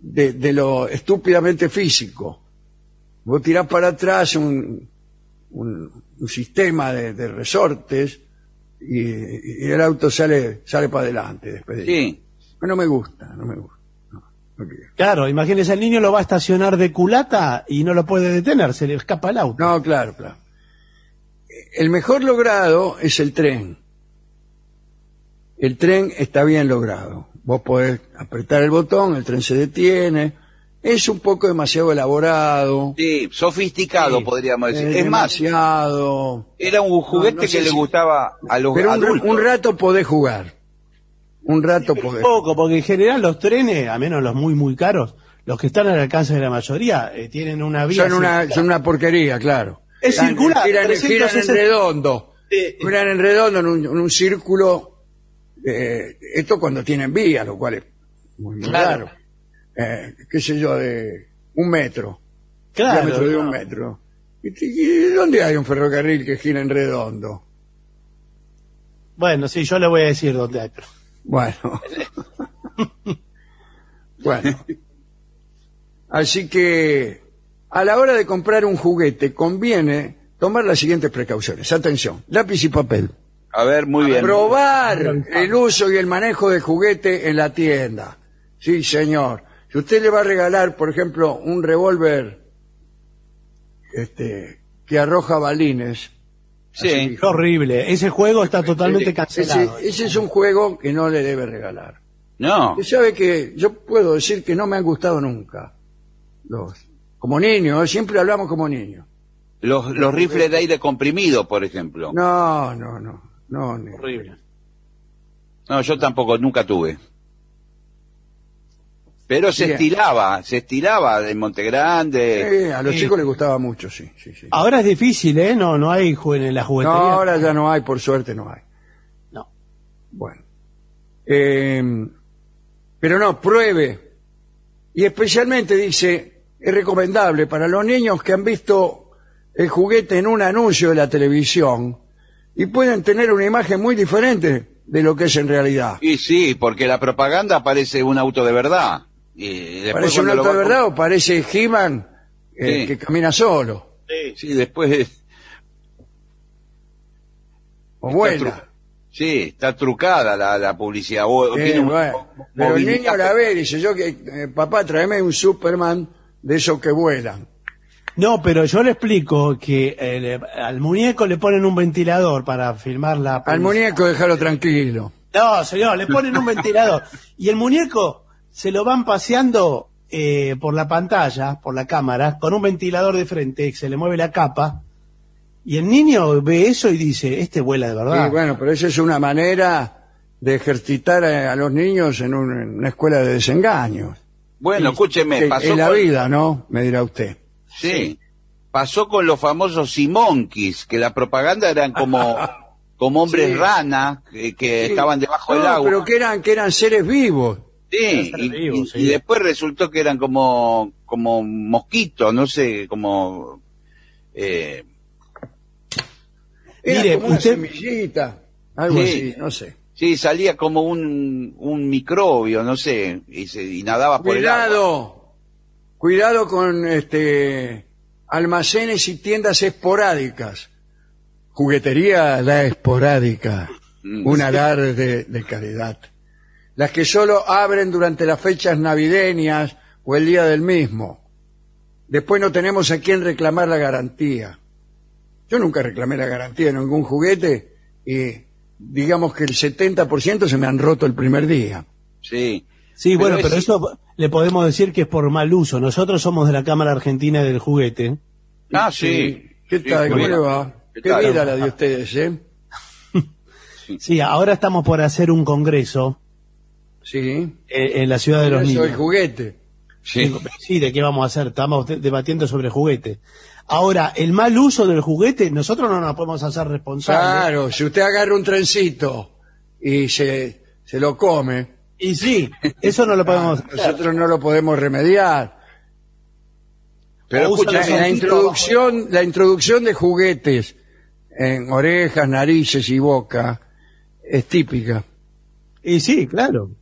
de, de lo estúpidamente físico. Vos tirás para atrás un, un, un sistema de, de resortes y, y el auto sale, sale para adelante después de Sí. No me gusta, no me gusta. No, no quiero. Claro, imagínese, el niño lo va a estacionar de culata y no lo puede detener, se le escapa el auto. No, claro, claro. El mejor logrado es el tren. El tren está bien logrado. Vos podés apretar el botón, el tren se detiene. Es un poco demasiado elaborado. Sí, sofisticado, Sí. podríamos decir. es es más, demasiado. era un juguete no sé que le si- gustaba a los Pero un, adultos. un rato podés jugar. Un rato podés. Poco, porque en general los trenes, a menos los muy, muy caros, los que están al alcance de la mayoría, eh, tienen una vía. Son una, son una porquería, claro. Es circular, Giran, giran en 360. redondo. Sí. Giran en redondo en un, en un círculo. Eh, esto cuando tienen vía, lo cual es muy, muy Claro. raro. Eh, qué sé yo, de un metro. Claro. diámetro de un metro. ¿Y, y dónde hay un ferrocarril que gira en redondo? Bueno, sí, yo le voy a decir dónde hay. pero- Bueno. bueno. Así que a la hora de comprar un juguete conviene tomar las siguientes precauciones. Atención, lápiz y papel. A ver, muy bien. Probar el uso y el manejo del juguete en la tienda. Sí, señor. Si usted le va a regalar, por ejemplo, un revólver este, que arroja balines, Sí. Qué horrible. Ese juego está totalmente ese, cancelado. ese es un juego que no le debe regalar. No. Usted sabe que yo puedo decir que no me han gustado nunca. Los, como niño, ¿eh? siempre hablamos como niños. Los, los rifles de aire comprimido, por ejemplo. No, No, no, no, no. ni- Horrible. yo tampoco, nunca tuve. Pero se Bien. estilaba, se estilaba en Monte Grande. Eh, a los Sí. chicos les gustaba mucho, sí, sí, sí. Ahora es difícil, ¿eh? No, no hay ju- en la No, juguetería. ahora ya no hay, por suerte no hay. No. Bueno. Eh, pero no, pruebe. Y especialmente dice, es recomendable para los niños que han visto el juguete en un anuncio de la televisión y pueden tener una imagen muy diferente de lo que es en realidad. Y sí, porque la propaganda parece un auto de verdad. Y ¿Parece un auto de verdad o parece He-Man eh, Sí. que camina solo? comp- Sí, después... O vuela. Sí, está trucada la, la publicidad. O- Eh, tiene un- bueno, pero el niño la ve y dice, yo que, eh, papá, tráeme un Superman de esos que vuelan. No, pero yo le explico que eh, le- al muñeco le ponen un ventilador para filmar la... Al muñeco déjalo tranquilo. No, señor, le ponen un ventilador. Y el muñeco se lo van paseando eh, por la pantalla, por la cámara, con un ventilador de frente, se le mueve la capa. Y el niño ve eso y dice, este vuela de verdad. Sí, bueno, pero esa es una manera de ejercitar a, a los niños en, un- en una escuela de desengaños. Bueno, escúcheme, Que- pasó en la con- vida, ¿no? Me dirá usted. Sí. Pasó con los famosos Simonkis, que la propaganda eran como, como hombres Sí. rana, que, que Sí. estaban debajo del agua. pero que eran, que eran seres vivos. Sí, Eran y, seres vivos, y- sí. y después resultó que eran como, como mosquitos, no sé, como, eh, Era Mire, como una usted- semillita, algo Sí. así, no sé. sí, salía como un, un microbio, no sé, y, se, y nadaba por el agua. Cuidado, con este almacenes y tiendas esporádicas. Juguetería la esporádica, Mm. un alarde de, de calidad. Las que solo abren durante las fechas navideñas o el día del mismo. Después no tenemos a quién reclamar la garantía. Yo nunca reclamé la garantía en ningún juguete y digamos que el 70% se me han roto el primer día. Sí. Sí, bueno, es- pero eso le podemos decir que es por mal uso. Nosotros somos de la Cámara Argentina del Juguete. Ah, sí. ¿Qué Sí, tal? ¿Cómo le va? ¿Qué vida la de ustedes, ¿eh? Sí, ahora estamos por hacer un congreso Sí. eh, en la ciudad de los Yo soy niños. juguete. Sí. Sí, ¿de qué vamos a hacer? Estamos de- debatiendo sobre juguete. Ahora, el mal uso del juguete, nosotros no nos podemos hacer responsables. Claro, si usted agarra un trencito y se, se lo come, Y sí, eso no lo podemos hacer. nosotros no lo podemos remediar. Pero O escucha, La, introducción, la introducción de juguetes en orejas, narices y boca es típica. Y sí, claro.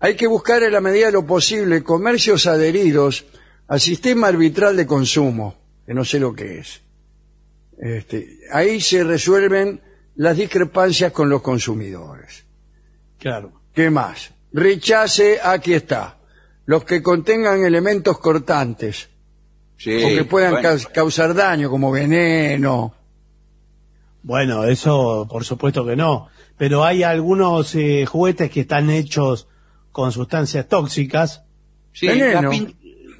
Hay que buscar en la medida de lo posible comercios adheridos al sistema arbitral de consumo, que no sé lo que es. Este, ahí se resuelven las discrepancias con los consumidores. Claro. ¿Qué más? Rechace, aquí está, los que contengan elementos cortantes sí, o que puedan bueno. causar daño, como veneno. Bueno, eso por supuesto que no. Pero hay algunos eh, juguetes que están hechos con sustancias tóxicas. Sí, la, veneno. pin-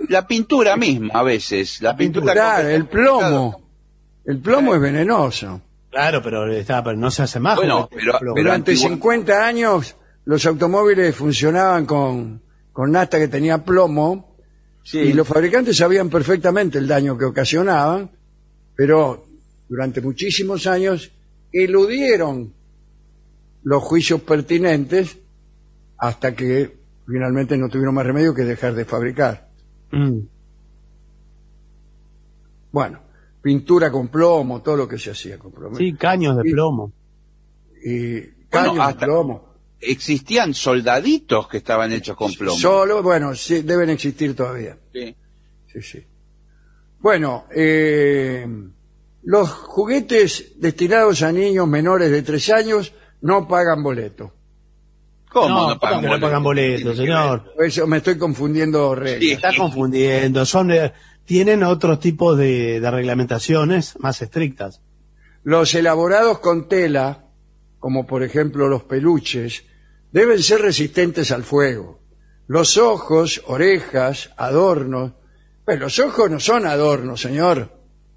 la pintura misma a veces, la pintura Claro, con- el plomo. El plomo es venenoso. Claro, pero, está, pero no se hace más. Bueno, pero- Durante antigua- 50 años los automóviles funcionaban con, con nafta que tenía plomo Sí. y los fabricantes sabían perfectamente el daño que ocasionaban, pero durante muchísimos años eludieron los juicios pertinentes hasta que finalmente no tuvieron más remedio que dejar de fabricar. Mm. Bueno, pintura con plomo, todo lo que se hacía con plomo. Sí, caños de Y- plomo. Y caños de hasta- plomo. Existían soldaditos que estaban hechos con plomo. Solo, bueno, sí, deben existir todavía. Sí. Sí, sí. Bueno, eh, los juguetes destinados a niños menores de tres años no pagan boleto. ¿Cómo No, no, pagan ¿cómo que no boleto? pagan boleto, señor? Eso me estoy confundiendo reglas. Sí. Está confundiendo. Son, eh, tienen otros tipos de, de reglamentaciones más estrictas. Los elaborados con tela, como por ejemplo los peluches, deben ser resistentes al fuego. Los ojos, orejas, adornos. Pues los ojos no son adornos, señor.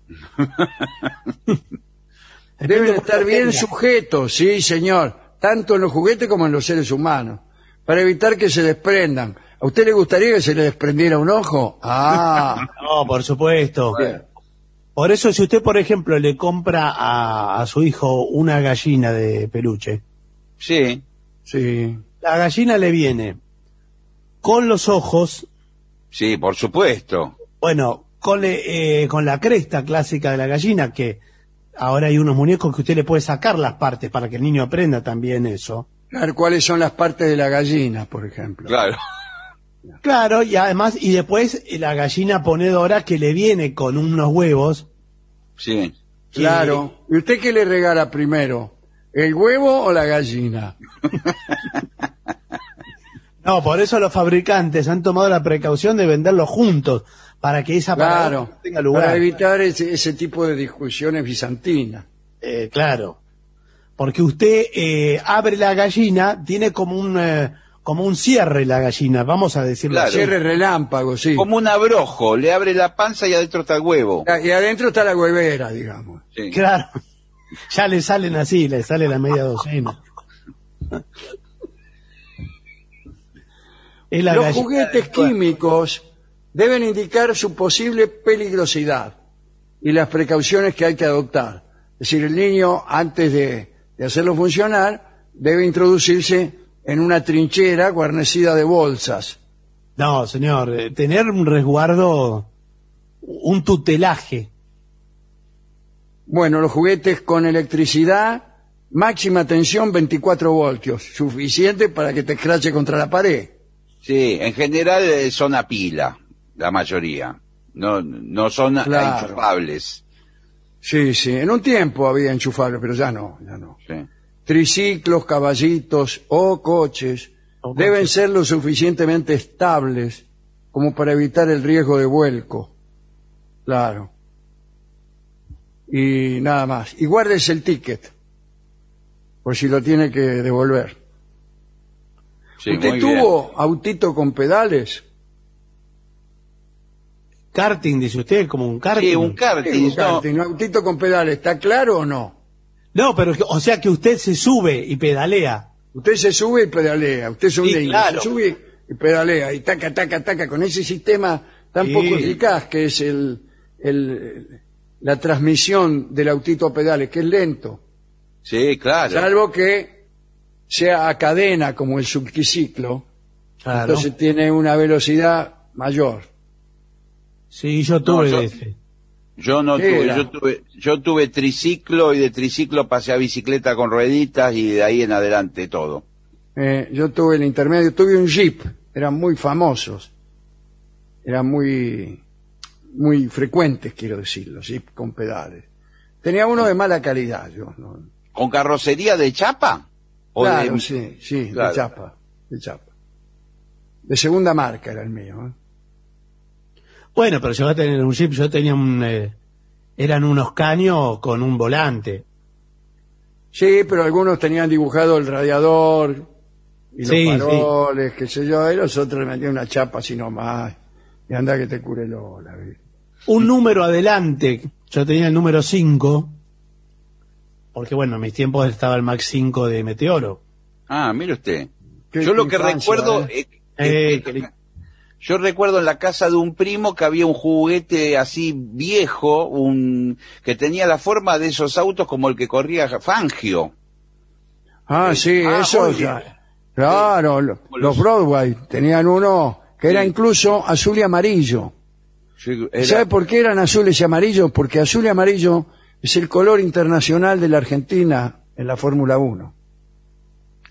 Deben estar bien sujetos, sí, señor, tanto en los juguetes como en los seres humanos, para evitar que se desprendan. ¿A usted le gustaría que se le desprendiera un ojo? Ah, No, por supuesto. Por eso, si usted, por ejemplo, le compra a, a su hijo una gallina de peluche, Sí. sí. la gallina le viene con los ojos, Sí, por supuesto. bueno, con, le- eh, con la cresta clásica de la gallina, que ahora hay unos muñecos que usted le puede sacar las partes para que el niño aprenda también eso. Claro, ¿Cuáles son las partes de la gallina, por ejemplo? Claro. Claro, y además, y después eh, la gallina ponedora que le viene con unos huevos, Sí. que- Claro. ¿Y usted qué le regala primero? ¿El huevo o la gallina? No, por eso los fabricantes han tomado la precaución de venderlos juntos, para que esa Claro. no tenga lugar. Para evitar ese, ese tipo de discusiones bizantinas. Eh, claro. Porque usted eh, abre la gallina, tiene como un, eh, como un cierre la gallina, vamos a decirlo Claro. así. Cierre relámpago, sí. Como un abrojo, le abre la panza y adentro está el huevo. Y adentro está la huevera, digamos. Sí. Claro. Ya le salen así, le sale la media docena. Es la Los gallina juguetes químicos deben indicar su posible peligrosidad y las precauciones que hay que adoptar. Es decir, el niño, antes de, de hacerlo funcionar, debe introducirse en una trinchera guarnecida de bolsas. No, señor, eh, tener un resguardo, un tutelaje. Bueno, los juguetes con electricidad, máxima tensión 24 voltios, suficiente para que te escrache contra la pared. Sí, en general eh, son a pila, la mayoría. No, no son Claro. enchufables. Sí, sí, en un tiempo había enchufables, pero ya no, ya no. Sí. Triciclos, caballitos o coches O deben coches. ser lo suficientemente estables como para evitar el riesgo de vuelco. Claro. Y nada más. Y guárdese el ticket, por si lo tiene que devolver. Sí, ¿Usted bien. tuvo autito con pedales? Karting, dice usted, como un karting. Sí, un Sí, karting. un no. karting, un autito con pedales, ¿está claro o no? No, pero, o sea que usted se sube y pedalea. Usted se sube y pedalea, usted es un Sí, niño, claro. se sube y pedalea, y taca, taca, taca, con ese sistema tan Sí. poco eficaz que es el, el- la transmisión del autito a pedales, que es lento, Sí, claro. salvo que sea a cadena como el subquiciclo, Claro. entonces tiene una velocidad mayor. Sí, yo tuve yo- de ese. Yo no ¿Qué tuve, yo tuve, yo tuve triciclo y de triciclo pasé a bicicleta con rueditas y de ahí en adelante todo. Eh, yo tuve el intermedio, tuve un jeep, eran muy famosos, eran muy, muy frecuentes, quiero decirlo, jeep con pedales. Tenía uno de mala calidad, yo. ¿no? ¿Con carrocería de chapa? ¿O Claro, de- sí, sí, Claro. de chapa, de chapa. De segunda marca era el mío. ¿eh? Bueno, pero yo a tener un jeep, yo tenía un... eh, eran unos caños con un volante. Sí, pero algunos tenían dibujado el radiador y Sí, los faroles, qué sé yo, y los otros le metían una chapa así nomás. Y anda que te cure el ola. ¿viste? Un número adelante, yo tenía el número 5, porque bueno, en mis tiempos estaba el Max 5 de Meteoro. Ah, mire usted. Qué yo lo que infancia, recuerdo, ¿eh? eh, Eh, eh, li- yo recuerdo en la casa de un primo que había un juguete así viejo, un que tenía la forma de esos autos como el que corría Fangio. Ah, Eh, sí, ah, eso. Claro, los los- Broadway tenían uno que era incluso azul y amarillo. Sí, ¿Y era- ¿Sabe por qué eran azules y amarillos? Porque azul y amarillo es el color internacional de la Argentina en la Fórmula 1.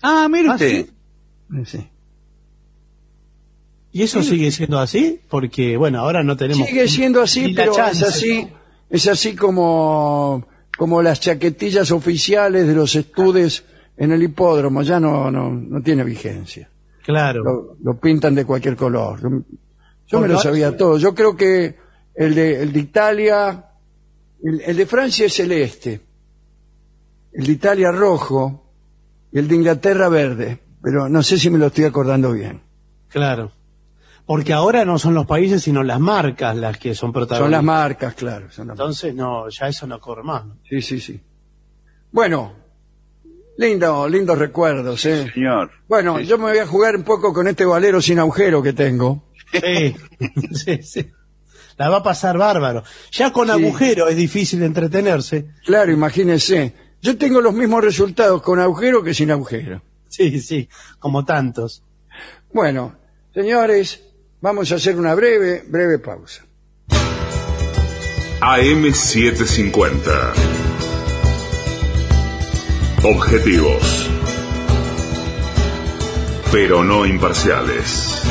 Ah, mire Ah, usted. ¿sí? Sí. ¿Y eso sigue siendo así? Porque bueno, ahora no tenemos... Sigue siendo así, pero es así, es así como, como las chaquetillas oficiales de los estudes en el hipódromo, ya no, no, no tiene vigencia. Claro. Lo, lo pintan de cualquier color. Yo, yo me lo sabía todo. Yo creo que el de, el de Italia, el, el de Francia es celeste, el de Italia rojo y el de Inglaterra verde, pero no sé si me lo estoy acordando bien. Claro. Porque ahora no son los países, sino las marcas las que son protagonistas. Son las marcas, claro. Son las marcas. Entonces, no, ya eso no corre más. ¿no? Sí, sí, sí. Bueno, lindo, lindos recuerdos, ¿eh? Señor. Bueno, Sí. yo me voy a jugar un poco con este valero sin agujero que tengo. Sí, sí, sí. La va a pasar bárbaro. Ya con Sí. agujero es difícil entretenerse. Claro, imagínense. Yo tengo los mismos resultados con agujero que sin agujero. Sí, sí, como tantos. Bueno, señores, vamos a hacer una breve, breve pausa. AM750. Objetivos. Pero no imparciales.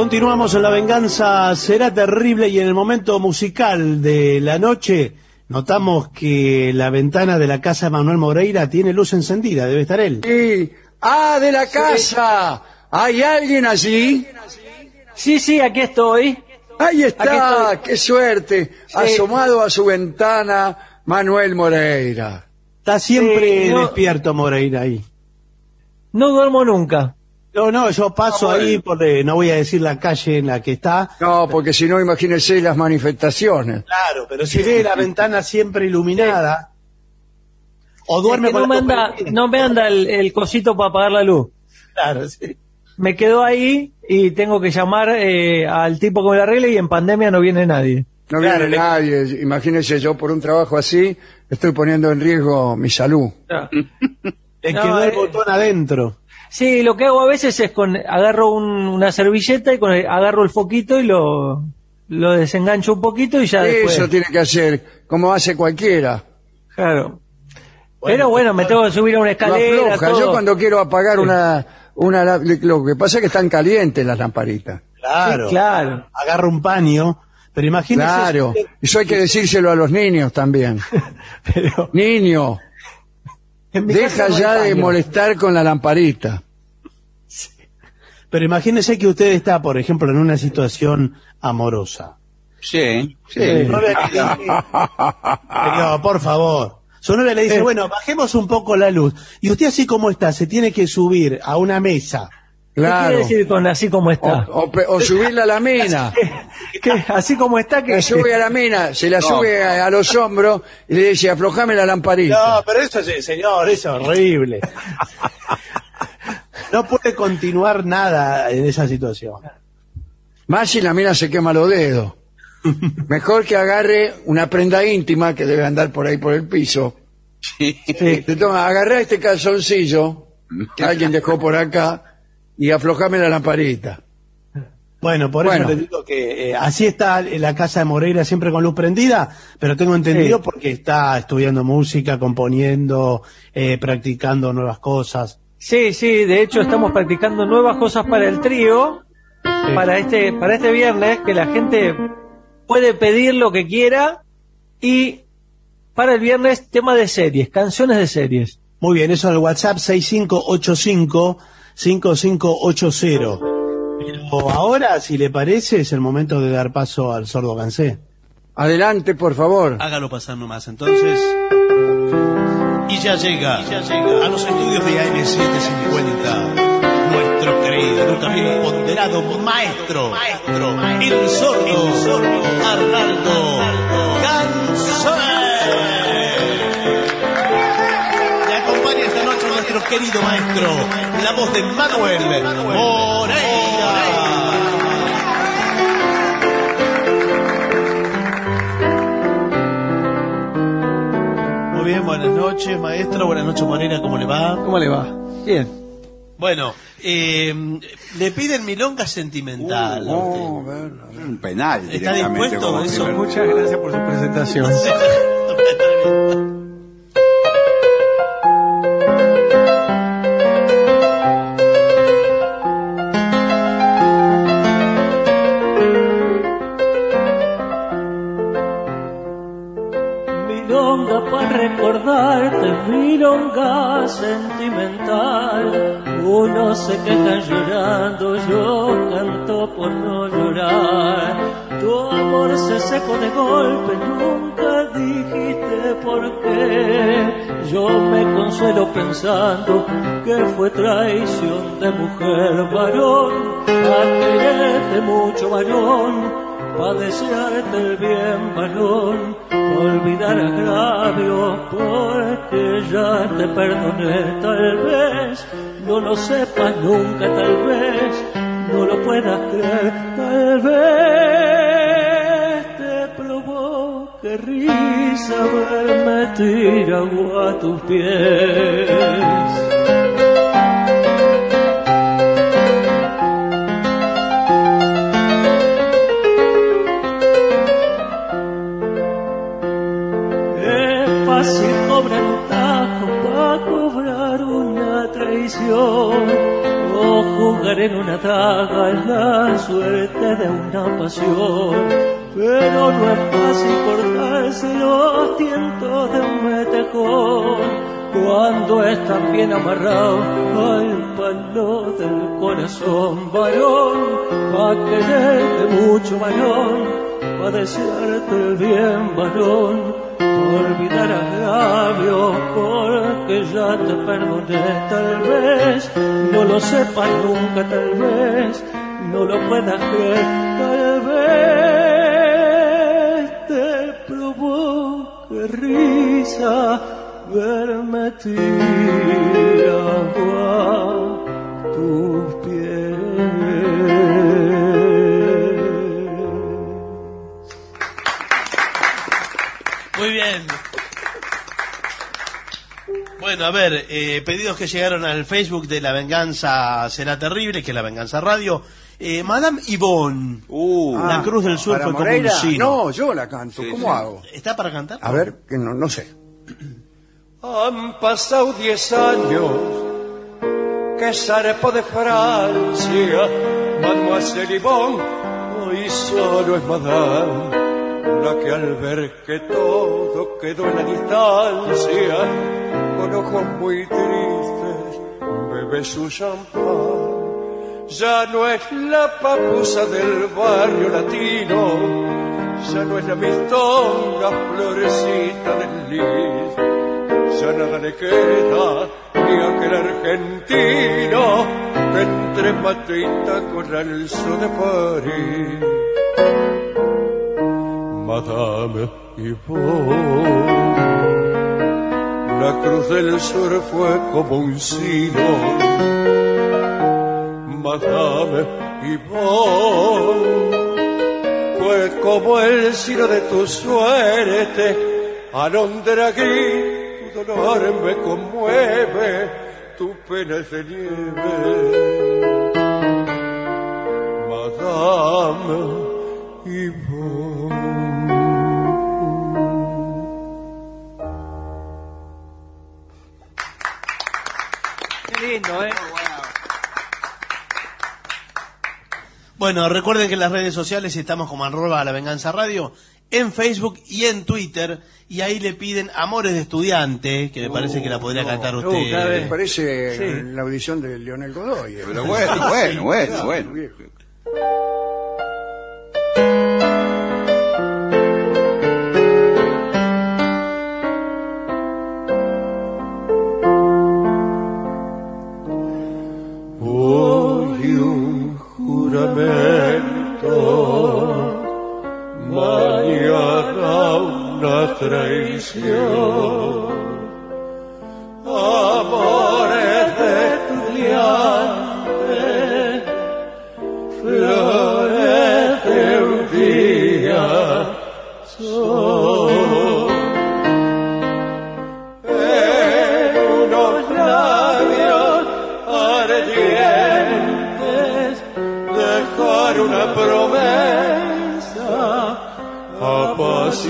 Continuamos en La Venganza Será Terrible y en el momento musical de la noche notamos que la ventana de la casa de Manuel Moreira tiene luz encendida, debe estar él. Y, ¡Ah, de la casa! ¿Hay alguien allí? Sí, sí, aquí estoy. Ahí está, estoy. qué suerte. Asomado a su ventana, Manuel Moreira. Está siempre Sí, no- despierto Moreira ahí. No duermo nunca. No, no, yo paso ahí por, eh, no voy a decir la calle en la que está. No, porque si no, imagínese las manifestaciones. Claro, pero si ve la ventana siempre iluminada, o duerme Es que con no, la me anda, no me anda el, el cosito para apagar la luz. Claro, sí. Me quedo ahí y tengo que llamar eh, al tipo que me la arregle y en pandemia no viene nadie. No Claro, viene le- nadie. Imagínese, yo por un trabajo así estoy poniendo en riesgo mi salud. Le No, quedó el eh. botón adentro. Sí, lo que hago a veces es con agarro un- una servilleta y con el- agarro el foquito y lo, lo desengancho un poquito y ya después. Eso tiene que hacer, como hace cualquiera. Claro. Pero bueno, me tengo que subir a una escalera. todo. Yo cuando quiero apagar una, una, lo que pasa es que están calientes las lamparitas. Claro. Sí, claro. Agarra un paño, pero imagínese. Claro. Eso hay que decírselo a los niños también. Pero Niño, deja no ya de baño. molestar con la lamparita. Pero imagínese que usted está, por ejemplo, en una situación amorosa. Sí, sí. Su novia le dice, pero, por favor. Su novia le dice, bueno, bajemos un poco la luz. Y usted así como está, se tiene que subir a una mesa. ¿Qué Claro. quiere decir con así como está? O, o o subirla a la mina. ¿Qué? Así como está que La sube a la mina, se la sube a, a los hombros y le dice, aflojame la lamparita. No, pero eso, es- señor, es horrible. No puede continuar nada en esa situación. Más si la mina se quema los dedos. Mejor que agarre una prenda íntima que debe andar por ahí por el piso. Te toma, agarrá este calzoncillo que alguien dejó por acá y aflojame la lamparita. Bueno, por Bueno. eso le digo que eh, así está la casa de Moreira siempre con luz prendida, pero tengo entendido Sí. porque está estudiando música, componiendo, eh, practicando nuevas cosas. Sí, sí, de hecho estamos practicando nuevas cosas para el trío, para este, para este viernes, que la gente puede pedir lo que quiera y para el viernes tema de series, canciones de series. Muy bien, eso en el WhatsApp 6585-5580. Pero ahora, si le parece, es el momento de dar paso al sordo Cansé. Adelante, por favor. Hágalo pasar nomás, entonces. Y ya llega, a los estudios de AM750, nuestro querido, también ponderado maestro, maestro, el sordo, el sordo Arnaldo querido maestro, la voz de Manuel Moreira. Muy bien, buenas noches, maestro. Buenas noches, Morena. ¿Cómo le va? ¿Cómo le va? Bien. Bueno, eh, le piden milonga sentimental. ver. Un penal. ¿Está dispuesto a eso? Muchas gracias por su presentación. milonga sentimental. Uno se queda llorando, yo canto por no llorar. Tu amor se secó de golpe, nunca dijiste por qué. Yo me consuelo pensando que fue traición de mujer varón, a quererte mucho varón pa' desearte el bien, varón, olvidar agravios, porque ya te perdoné, tal vez, no lo sepas nunca, tal vez, no lo puedas creer, tal vez. Te provoque risa verme tirado a tus pies. Jugar en una daga en la suerte de una pasión, pero no es fácil cortarse los tientos de un metejón. Cuando estás bien amarrado al palo del corazón, varón, va a quererte mucho, varón, va a desearte el bien, varón, olvidar agravios, porque ya te perdoné, tal vez, no lo sepas nunca, tal vez, no lo puedas creer, tal vez. Te provoque risa verme tirado a tus pies. Bien. Bueno, a ver, eh, pedidos que llegaron al Facebook de La Venganza Será Terrible, que es La Venganza Radio. Eh, Madame Yvonne, Uh, La Cruz del Sur ¿Para fue como un. No, yo la canto. Sí, ¿Cómo sí. hago? ¿Está para cantar? A ver, que no, no sé. Han pasado diez años que zarpó de Francia, Mademoiselle Yvonne, hoy solo es Madame, la que al ver que todo quedó en la distancia, con ojos muy tristes, bebe su champán. Ya no es la papusa del barrio latino, ya no es la mistonga florecita del lis, ya nada le queda ni aquel argentino que entre mate y taco alzo de París. Madame Yvonne, la cruz del sur fue como un sino. Madame Yvonne, fue como el sino de tu suerte, Alondragui, tu dolor me conmueve, tu pena es de nieve. Madame Yvonne. Bueno, recuerden que en las redes sociales estamos como arroba la venganza radio, en Facebook y en Twitter, y ahí le piden Amores de Estudiante, que me parece que la podría cantar Uh, usted. cada vez parece la audición de Leonel Godoy. eh. Pero bueno, bueno, bueno, bueno. Juramento, mañana una traición.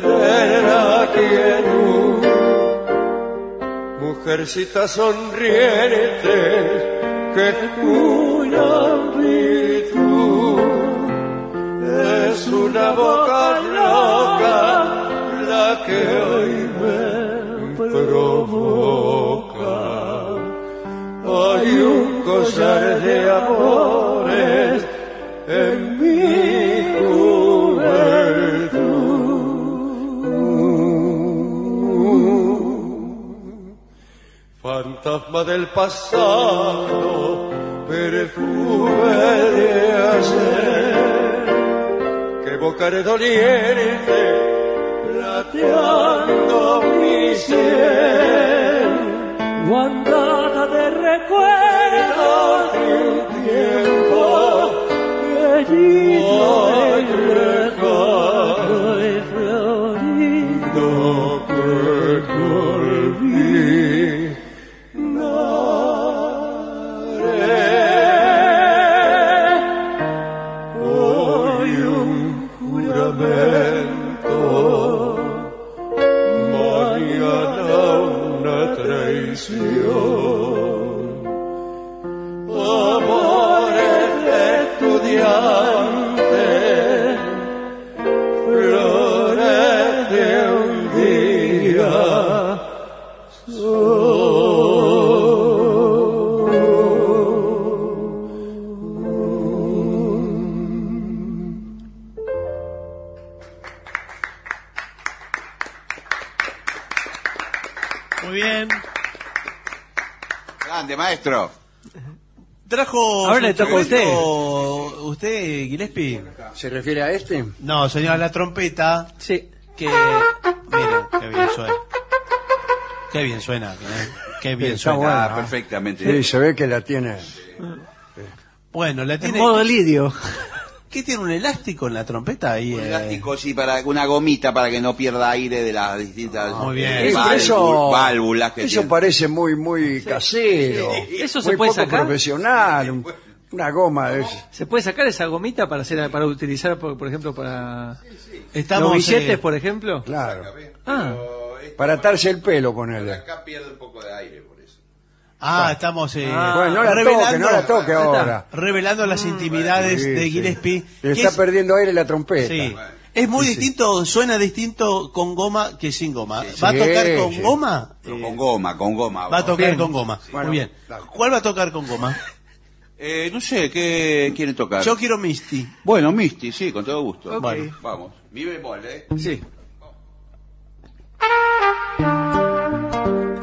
perder a quien Mujercita sonriente que juran virtud es una boca loca la que hoy me provoca. Hay un collar de amores Fantasma del pasado, perfume de ayer que evocaré doliente, plateando mi sien, guardada de recuerdos de un tiempo que Mañana le su toca a usted. ¿Usted, Gillespie? ¿Se refiere a este? No, señora, la trompeta. Sí. Que. Miren, qué bien suena. Qué bien suena. Qué, qué bien Está suena. bueno. Ah, perfectamente. Sí, se ve que la tiene. Bueno, la En tiene. modo lidio. ¿Qué tiene un elástico en la trompeta ahí? Un eh? elástico, sí, para una gomita para que no pierda aire de las distintas Muy bien. eh, Eso- válvulas, eso, válvulas que eso tiene. parece muy, muy casero. ¿Eso se muy puede poco sacar? profesional. Un- una goma de. ¿Se puede sacar esa gomita para hacer para utilizar, por, por ejemplo, para Estamos, los billetes, eh, por ejemplo? Claro. Ah, Para atarse el pelo, ponele. Acá pierde un poco de aire por eso. Ah, estamos. eh, Bueno, no la toque, no la toque ahora. Revelando las intimidades Sí, de sí. Gillespie. Le está es- perdiendo aire la trompeta. Sí. Es muy distinto, suena distinto con goma que sin goma. Sí, ¿Va a tocar con sí. goma? Pero Eh, con goma, con goma. va a tocar Bien. con goma. Bueno, Muy bien. ¿Cuál va a tocar con goma? Eh, no sé, ¿qué quieren tocar? Yo quiero Misty. Bueno, Misty, sí, con todo gusto. Ok. Bueno, vamos. Mi bemol, ¿eh? Sí. Vamos.